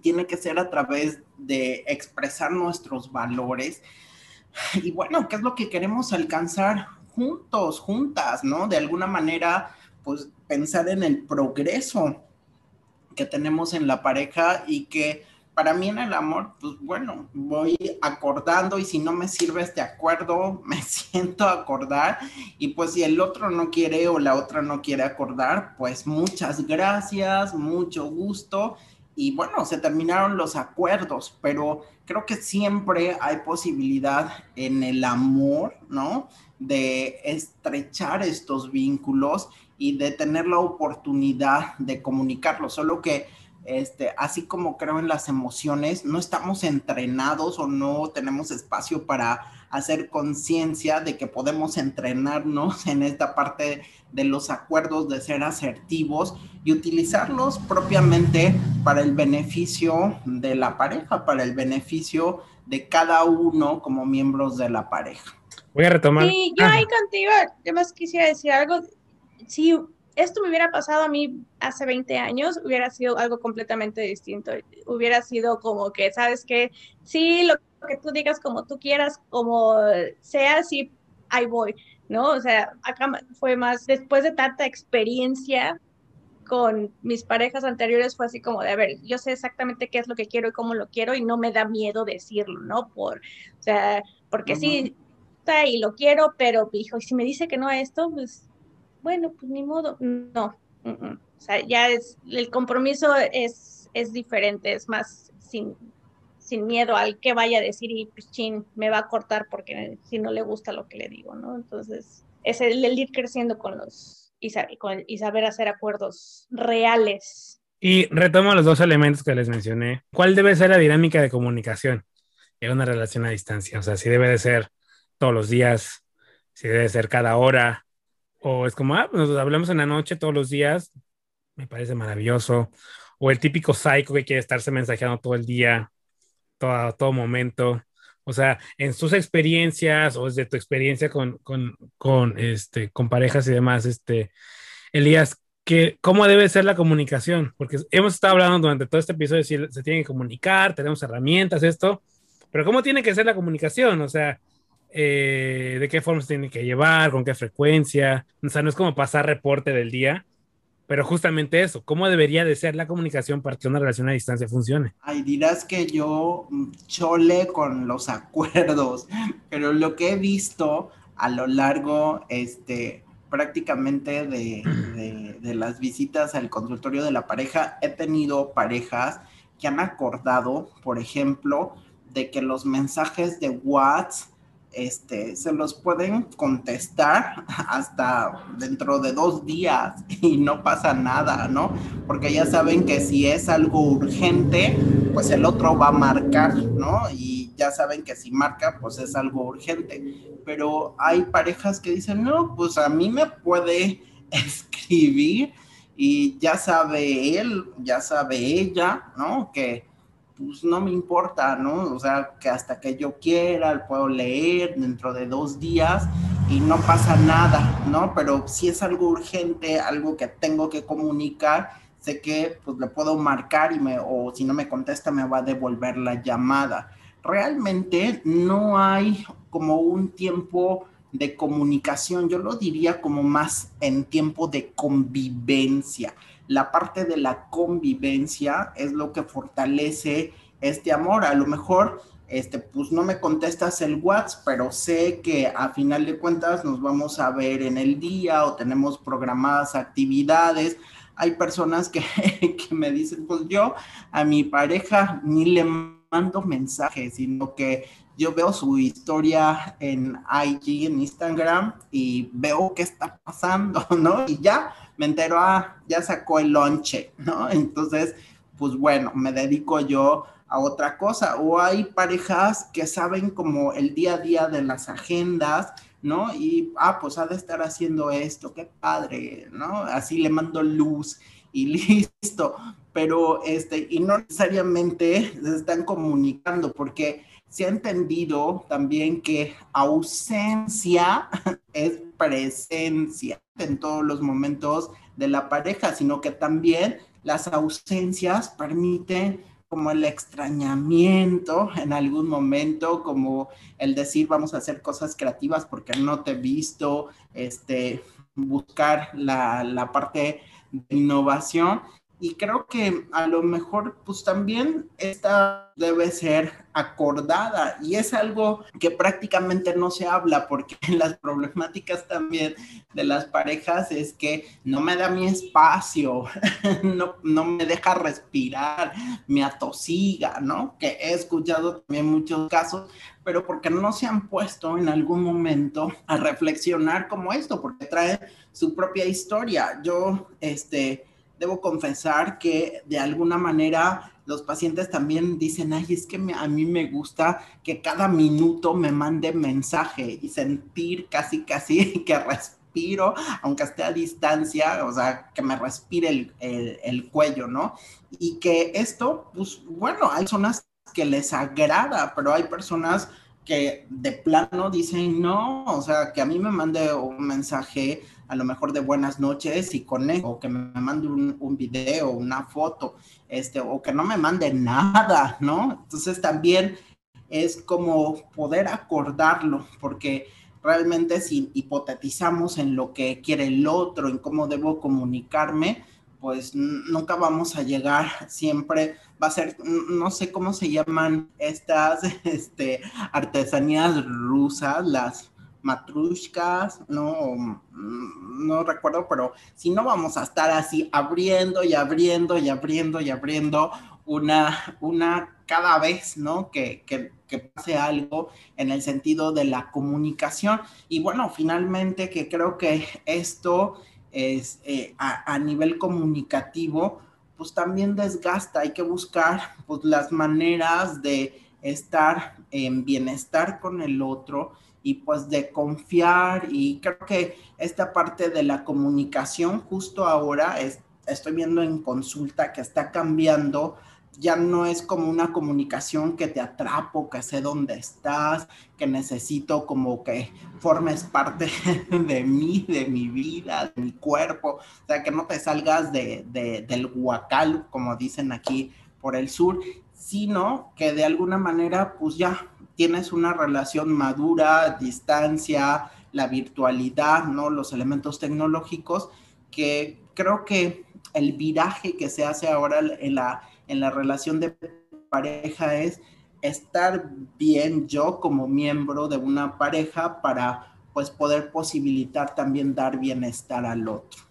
tiene que ser a través de expresar nuestros valores. Y bueno, ¿qué es lo que queremos alcanzar juntos, juntas, ¿no? De alguna manera, pues pensar en el progreso que tenemos en la pareja y que para mí en el amor, pues bueno, voy acordando y si no me sirve este acuerdo, me siento acordar y pues si el otro no quiere o la otra no quiere acordar, pues muchas gracias, mucho gusto y bueno, se terminaron los acuerdos, pero creo que siempre hay posibilidad en el amor, ¿no? De estrechar estos vínculos y de tener la oportunidad de comunicarlo, solo que este, así como creo en las emociones, no estamos entrenados o no tenemos espacio para hacer conciencia de que podemos entrenarnos en esta parte de los acuerdos, de ser asertivos y utilizarlos propiamente para el beneficio de la pareja, para el beneficio de cada uno como miembros de la pareja. Voy a retomar. Sí, yo ahí contigo, yo más quisiera decir algo. Sí, esto me hubiera pasado a mí hace 20 años, hubiera sido algo completamente distinto. Hubiera sido como que, ¿sabes qué? Sí, lo que tú digas como tú quieras, como sea, sí, ahí voy, ¿no? O sea, acá fue más, después de tanta experiencia con mis parejas anteriores, fue así como de, a ver, yo sé exactamente qué es lo que quiero y cómo lo quiero y no me da miedo decirlo, ¿no? Por, o sea, porque sí, está y lo quiero, pero, hijo, y si me dice que no a esto, pues bueno, pues ni modo, no. O sea, ya es, el compromiso es, es diferente, es más sin, sin miedo al que vaya a decir y pues me va a cortar porque si no le gusta lo que le digo, ¿no? Entonces, es el, ir creciendo con los y, y saber hacer acuerdos reales. Y retomo los dos elementos que les mencioné. ¿Cuál debe ser la dinámica de comunicación en una relación a distancia? O sea, si debe de ser todos los días, si debe ser cada hora, o es como, ah, pues, nos hablamos en la noche todos los días, me parece maravilloso. O el típico psycho que quiere estarse mensajeando todo el día, todo, todo momento. O sea, en sus experiencias o desde tu experiencia con, con, con, este, con parejas y demás, este, Elías, que, ¿cómo debe ser la comunicación? Porque hemos estado hablando durante todo este episodio de si se tiene que comunicar, tenemos herramientas, esto, pero ¿cómo tiene que ser la comunicación? O sea, eh, de qué forma se tiene que llevar, con qué frecuencia. O sea, no es como pasar reporte del día, pero justamente eso, ¿cómo debería de ser la comunicación para que una relación a distancia funcione? Ay, dirás que yo chole con los acuerdos, pero lo que he visto a lo largo, este, prácticamente de, de las visitas al consultorio de la pareja, he tenido parejas que han acordado, por ejemplo, de que los mensajes de WhatsApp este, se los pueden contestar hasta dentro de dos días y no pasa nada, ¿no? Porque ya saben que si es algo urgente, pues el otro va a marcar, ¿no? Y ya saben que si marca, pues es algo urgente. Pero hay parejas que dicen, no, pues a mí me puede escribir y ya sabe él, ya sabe ella, ¿no? Que pues no me importa, ¿no? O sea, que hasta que yo quiera, puedo leer dentro de dos días y no pasa nada, ¿no? Pero si es algo urgente, algo que tengo que comunicar, sé que pues le puedo marcar y me, o si no me contesta, me va a devolver la llamada. Realmente no hay como un tiempo de comunicación, yo lo diría como más en tiempo de convivencia la parte de la convivencia es lo que fortalece este amor. A lo mejor, este, pues no me contestas el WhatsApp, pero sé que a final de cuentas nos vamos a ver en el día o tenemos programadas actividades. hay personas que, que me dicen, pues yo a mi pareja ni le mando mensajes, sino que yo veo su historia en IG, en Instagram, y veo qué está pasando, ¿no? Y ya me entero, ah, ya sacó el lonche, ¿no? Entonces, pues bueno, me dedico yo a otra cosa. O hay parejas que saben como el día a día de las agendas, ¿no? Y, ah, pues ha de estar haciendo esto, qué padre, ¿no? Así le mando luz y listo. Pero, este, y no necesariamente se están comunicando porque se ha entendido también que ausencia es presencia en todos los momentos de la pareja, sino que también las ausencias permiten como el extrañamiento en algún momento, como el decir vamos a hacer cosas creativas porque no te he visto, este, buscar la, la parte de innovación y creo que a lo mejor pues también esta debe ser acordada y es algo que prácticamente no se habla porque las problemáticas también de las parejas es que no me da mi espacio, no, no me deja respirar, me atosiga, ¿no? Que he escuchado también muchos casos, pero porque no se han puesto en algún momento a reflexionar como esto, porque trae su propia historia. Yo, este debo confesar que de alguna manera los pacientes también dicen, ay, es que a mí me gusta que cada minuto me mande mensaje y sentir casi, casi que respiro, aunque esté a distancia, o sea, que me respire el, el cuello, ¿no? Y que esto, pues bueno, hay personas que les agrada, pero hay personas que de plano dicen no, o sea, que a mí me mande un mensaje a lo mejor de buenas noches y con eso, o que me mande un, un, video, una foto, este, o que no me mande nada, ¿no? Entonces también es como poder acordarlo, porque realmente si hipotetizamos en lo que quiere el otro, en cómo debo comunicarme, pues nunca vamos a llegar, siempre va a ser, no sé cómo se llaman estas este, artesanías rusas, las matrushkas, no, no recuerdo, pero si no vamos a estar así abriendo y abriendo y abriendo y abriendo una, una cada vez, ¿no? Que, que, que pase algo en el sentido de la comunicación. Y bueno, finalmente que creo que esto es eh, a, nivel comunicativo, pues también desgasta. Hay que buscar pues, las maneras de estar en bienestar con el otro y pues de confiar. Y creo que esta parte de la comunicación justo ahora es, estoy viendo en consulta que está cambiando. Ya no es como una comunicación que te atrapo, que sé dónde estás, que necesito como que formes parte de mí, de mi vida, de mi cuerpo, o sea, que no te salgas de, del huacal, como dicen aquí por el sur, sino que de alguna manera, pues ya tienes una relación madura, distancia, la virtualidad, ¿no? Los elementos tecnológicos, que creo que el viraje que se hace ahora en la en la relación de pareja es estar bien yo como miembro de una pareja para pues poder posibilitar también dar bienestar al otro.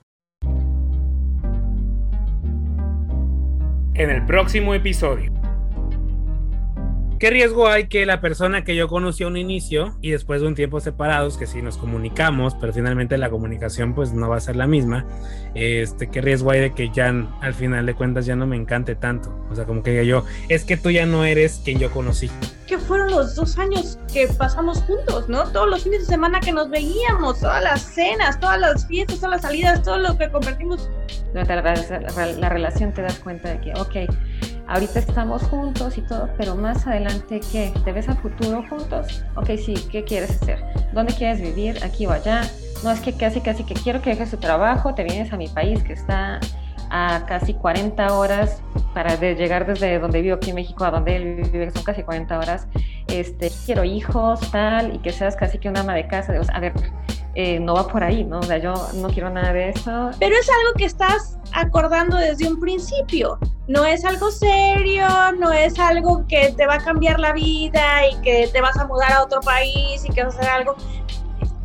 En el próximo episodio. ¿Qué riesgo hay que la persona que yo conocí a un inicio y después de un tiempo separados, que si nos comunicamos, pero finalmente la comunicación pues no va a ser la misma, este, qué riesgo hay de que ya al final de cuentas ya no me encante tanto? O sea, como que diga yo, es que tú ya no eres quien yo conocí. Que fueron los dos años que pasamos juntos, ¿no? Todos los fines de semana que nos veíamos, todas las cenas, todas las fiestas, todas las salidas, todo lo que compartimos. Durante la, la relación te das cuenta de que, ok, ahorita estamos juntos y todo, pero más adelante, ¿qué? ¿Te ves a futuro juntos? Ok, sí, ¿qué quieres hacer? ¿Dónde quieres vivir? ¿Aquí o allá? No, es que casi, casi que quiero que dejes tu trabajo, te vienes a mi país que está a casi 40 horas para llegar desde donde vivo aquí en México a donde él vive, son casi 40 horas. Este, quiero hijos, tal, y que seas casi que una ama de casa. a ver, eh, no va por ahí, ¿no? O sea, yo no quiero nada de eso. Pero es algo que estás acordando desde un principio. No es algo serio, no es algo que te va a cambiar la vida y que te vas a mudar a otro país y que vas a hacer algo.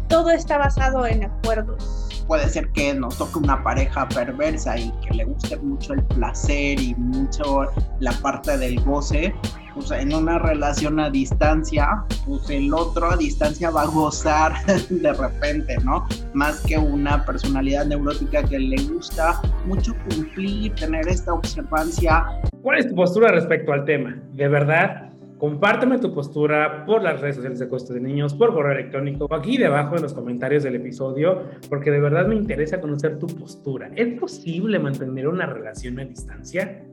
Todo está basado en acuerdos. Puede ser que nos toque una pareja perversa y que le guste mucho el placer y mucho la parte del goce, pues en una relación a distancia, pues el otro a distancia va a gozar de repente, ¿no? Más que una personalidad neurótica que le gusta mucho cumplir, tener esta observancia. ¿Cuál es tu postura respecto al tema? ¿De verdad Compárteme tu postura por las redes sociales de Costas de Niños, por correo electrónico, o aquí debajo en los comentarios del episodio, porque de verdad me interesa conocer tu postura. ¿Es posible mantener una relación a distancia?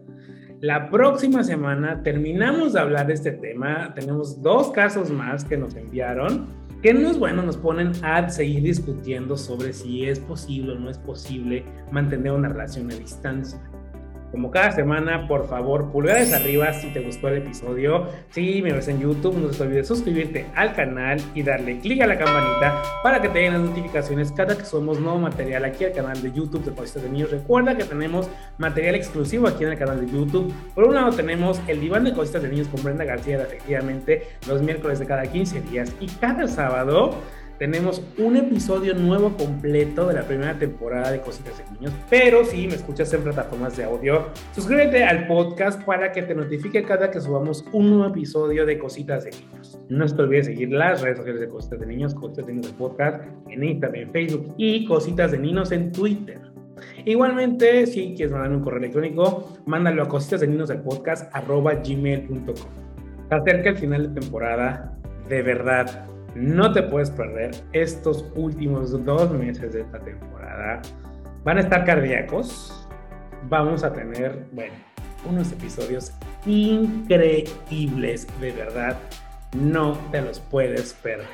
La próxima semana terminamos de hablar de este tema. Tenemos dos casos más que nos enviaron que no es bueno, nos ponen a seguir discutiendo sobre si es posible o no es posible mantener una relación a distancia. Como cada semana, por favor, pulgares arriba si te gustó el episodio. Si me ves en YouTube, no te olvides suscribirte al canal y darle clic a la campanita para que te den las notificaciones cada que somos nuevo material aquí al canal de YouTube de Cositas de Niños. Recuerda que tenemos material exclusivo aquí en el canal de YouTube. Por un lado tenemos el diván de Cositas de Niños con Brenda García, efectivamente, los miércoles de cada 15 días y cada sábado tenemos un episodio nuevo completo de la primera temporada de Cositas de Niños. Pero si me escuchas en plataformas de audio, suscríbete al podcast para que te notifique cada que subamos un nuevo episodio de Cositas de Niños. No te olvides seguir las redes sociales de Cositas de Niños, Cositas de Niños del podcast en Instagram, en Facebook y Cositas de Niños en Twitter. Igualmente, si quieres mandarme un correo electrónico, mándalo a cositas de niños del podcast arroba gmail.com. Se acerca el final de temporada, de verdad no te puedes perder estos últimos dos meses de esta temporada. Van a estar cardíacos. Vamos a tener, bueno, unos episodios increíbles, de verdad. No te los puedes perder.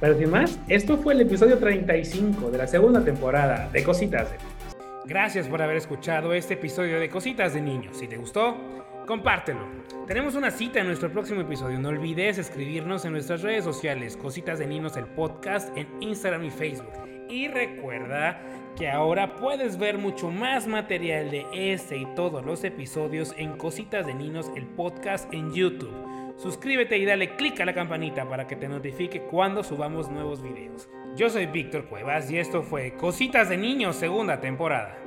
Pero sin más, esto fue el episodio 35 de la segunda temporada de Cositas de Niños. Gracias por haber escuchado este episodio de Cositas de Niños. Si te gustó, compártelo. Tenemos una cita en nuestro próximo episodio. No olvides escribirnos en nuestras redes sociales, Cositas de Ninos, el podcast, en Instagram y Facebook. Y recuerda que ahora puedes ver mucho más material de este y todos los episodios en Cositas de Ninos, el podcast en YouTube. Suscríbete y dale click a la campanita para que te notifique cuando subamos nuevos videos. Yo soy Víctor Cuevas y esto fue Cositas de Niños segunda temporada.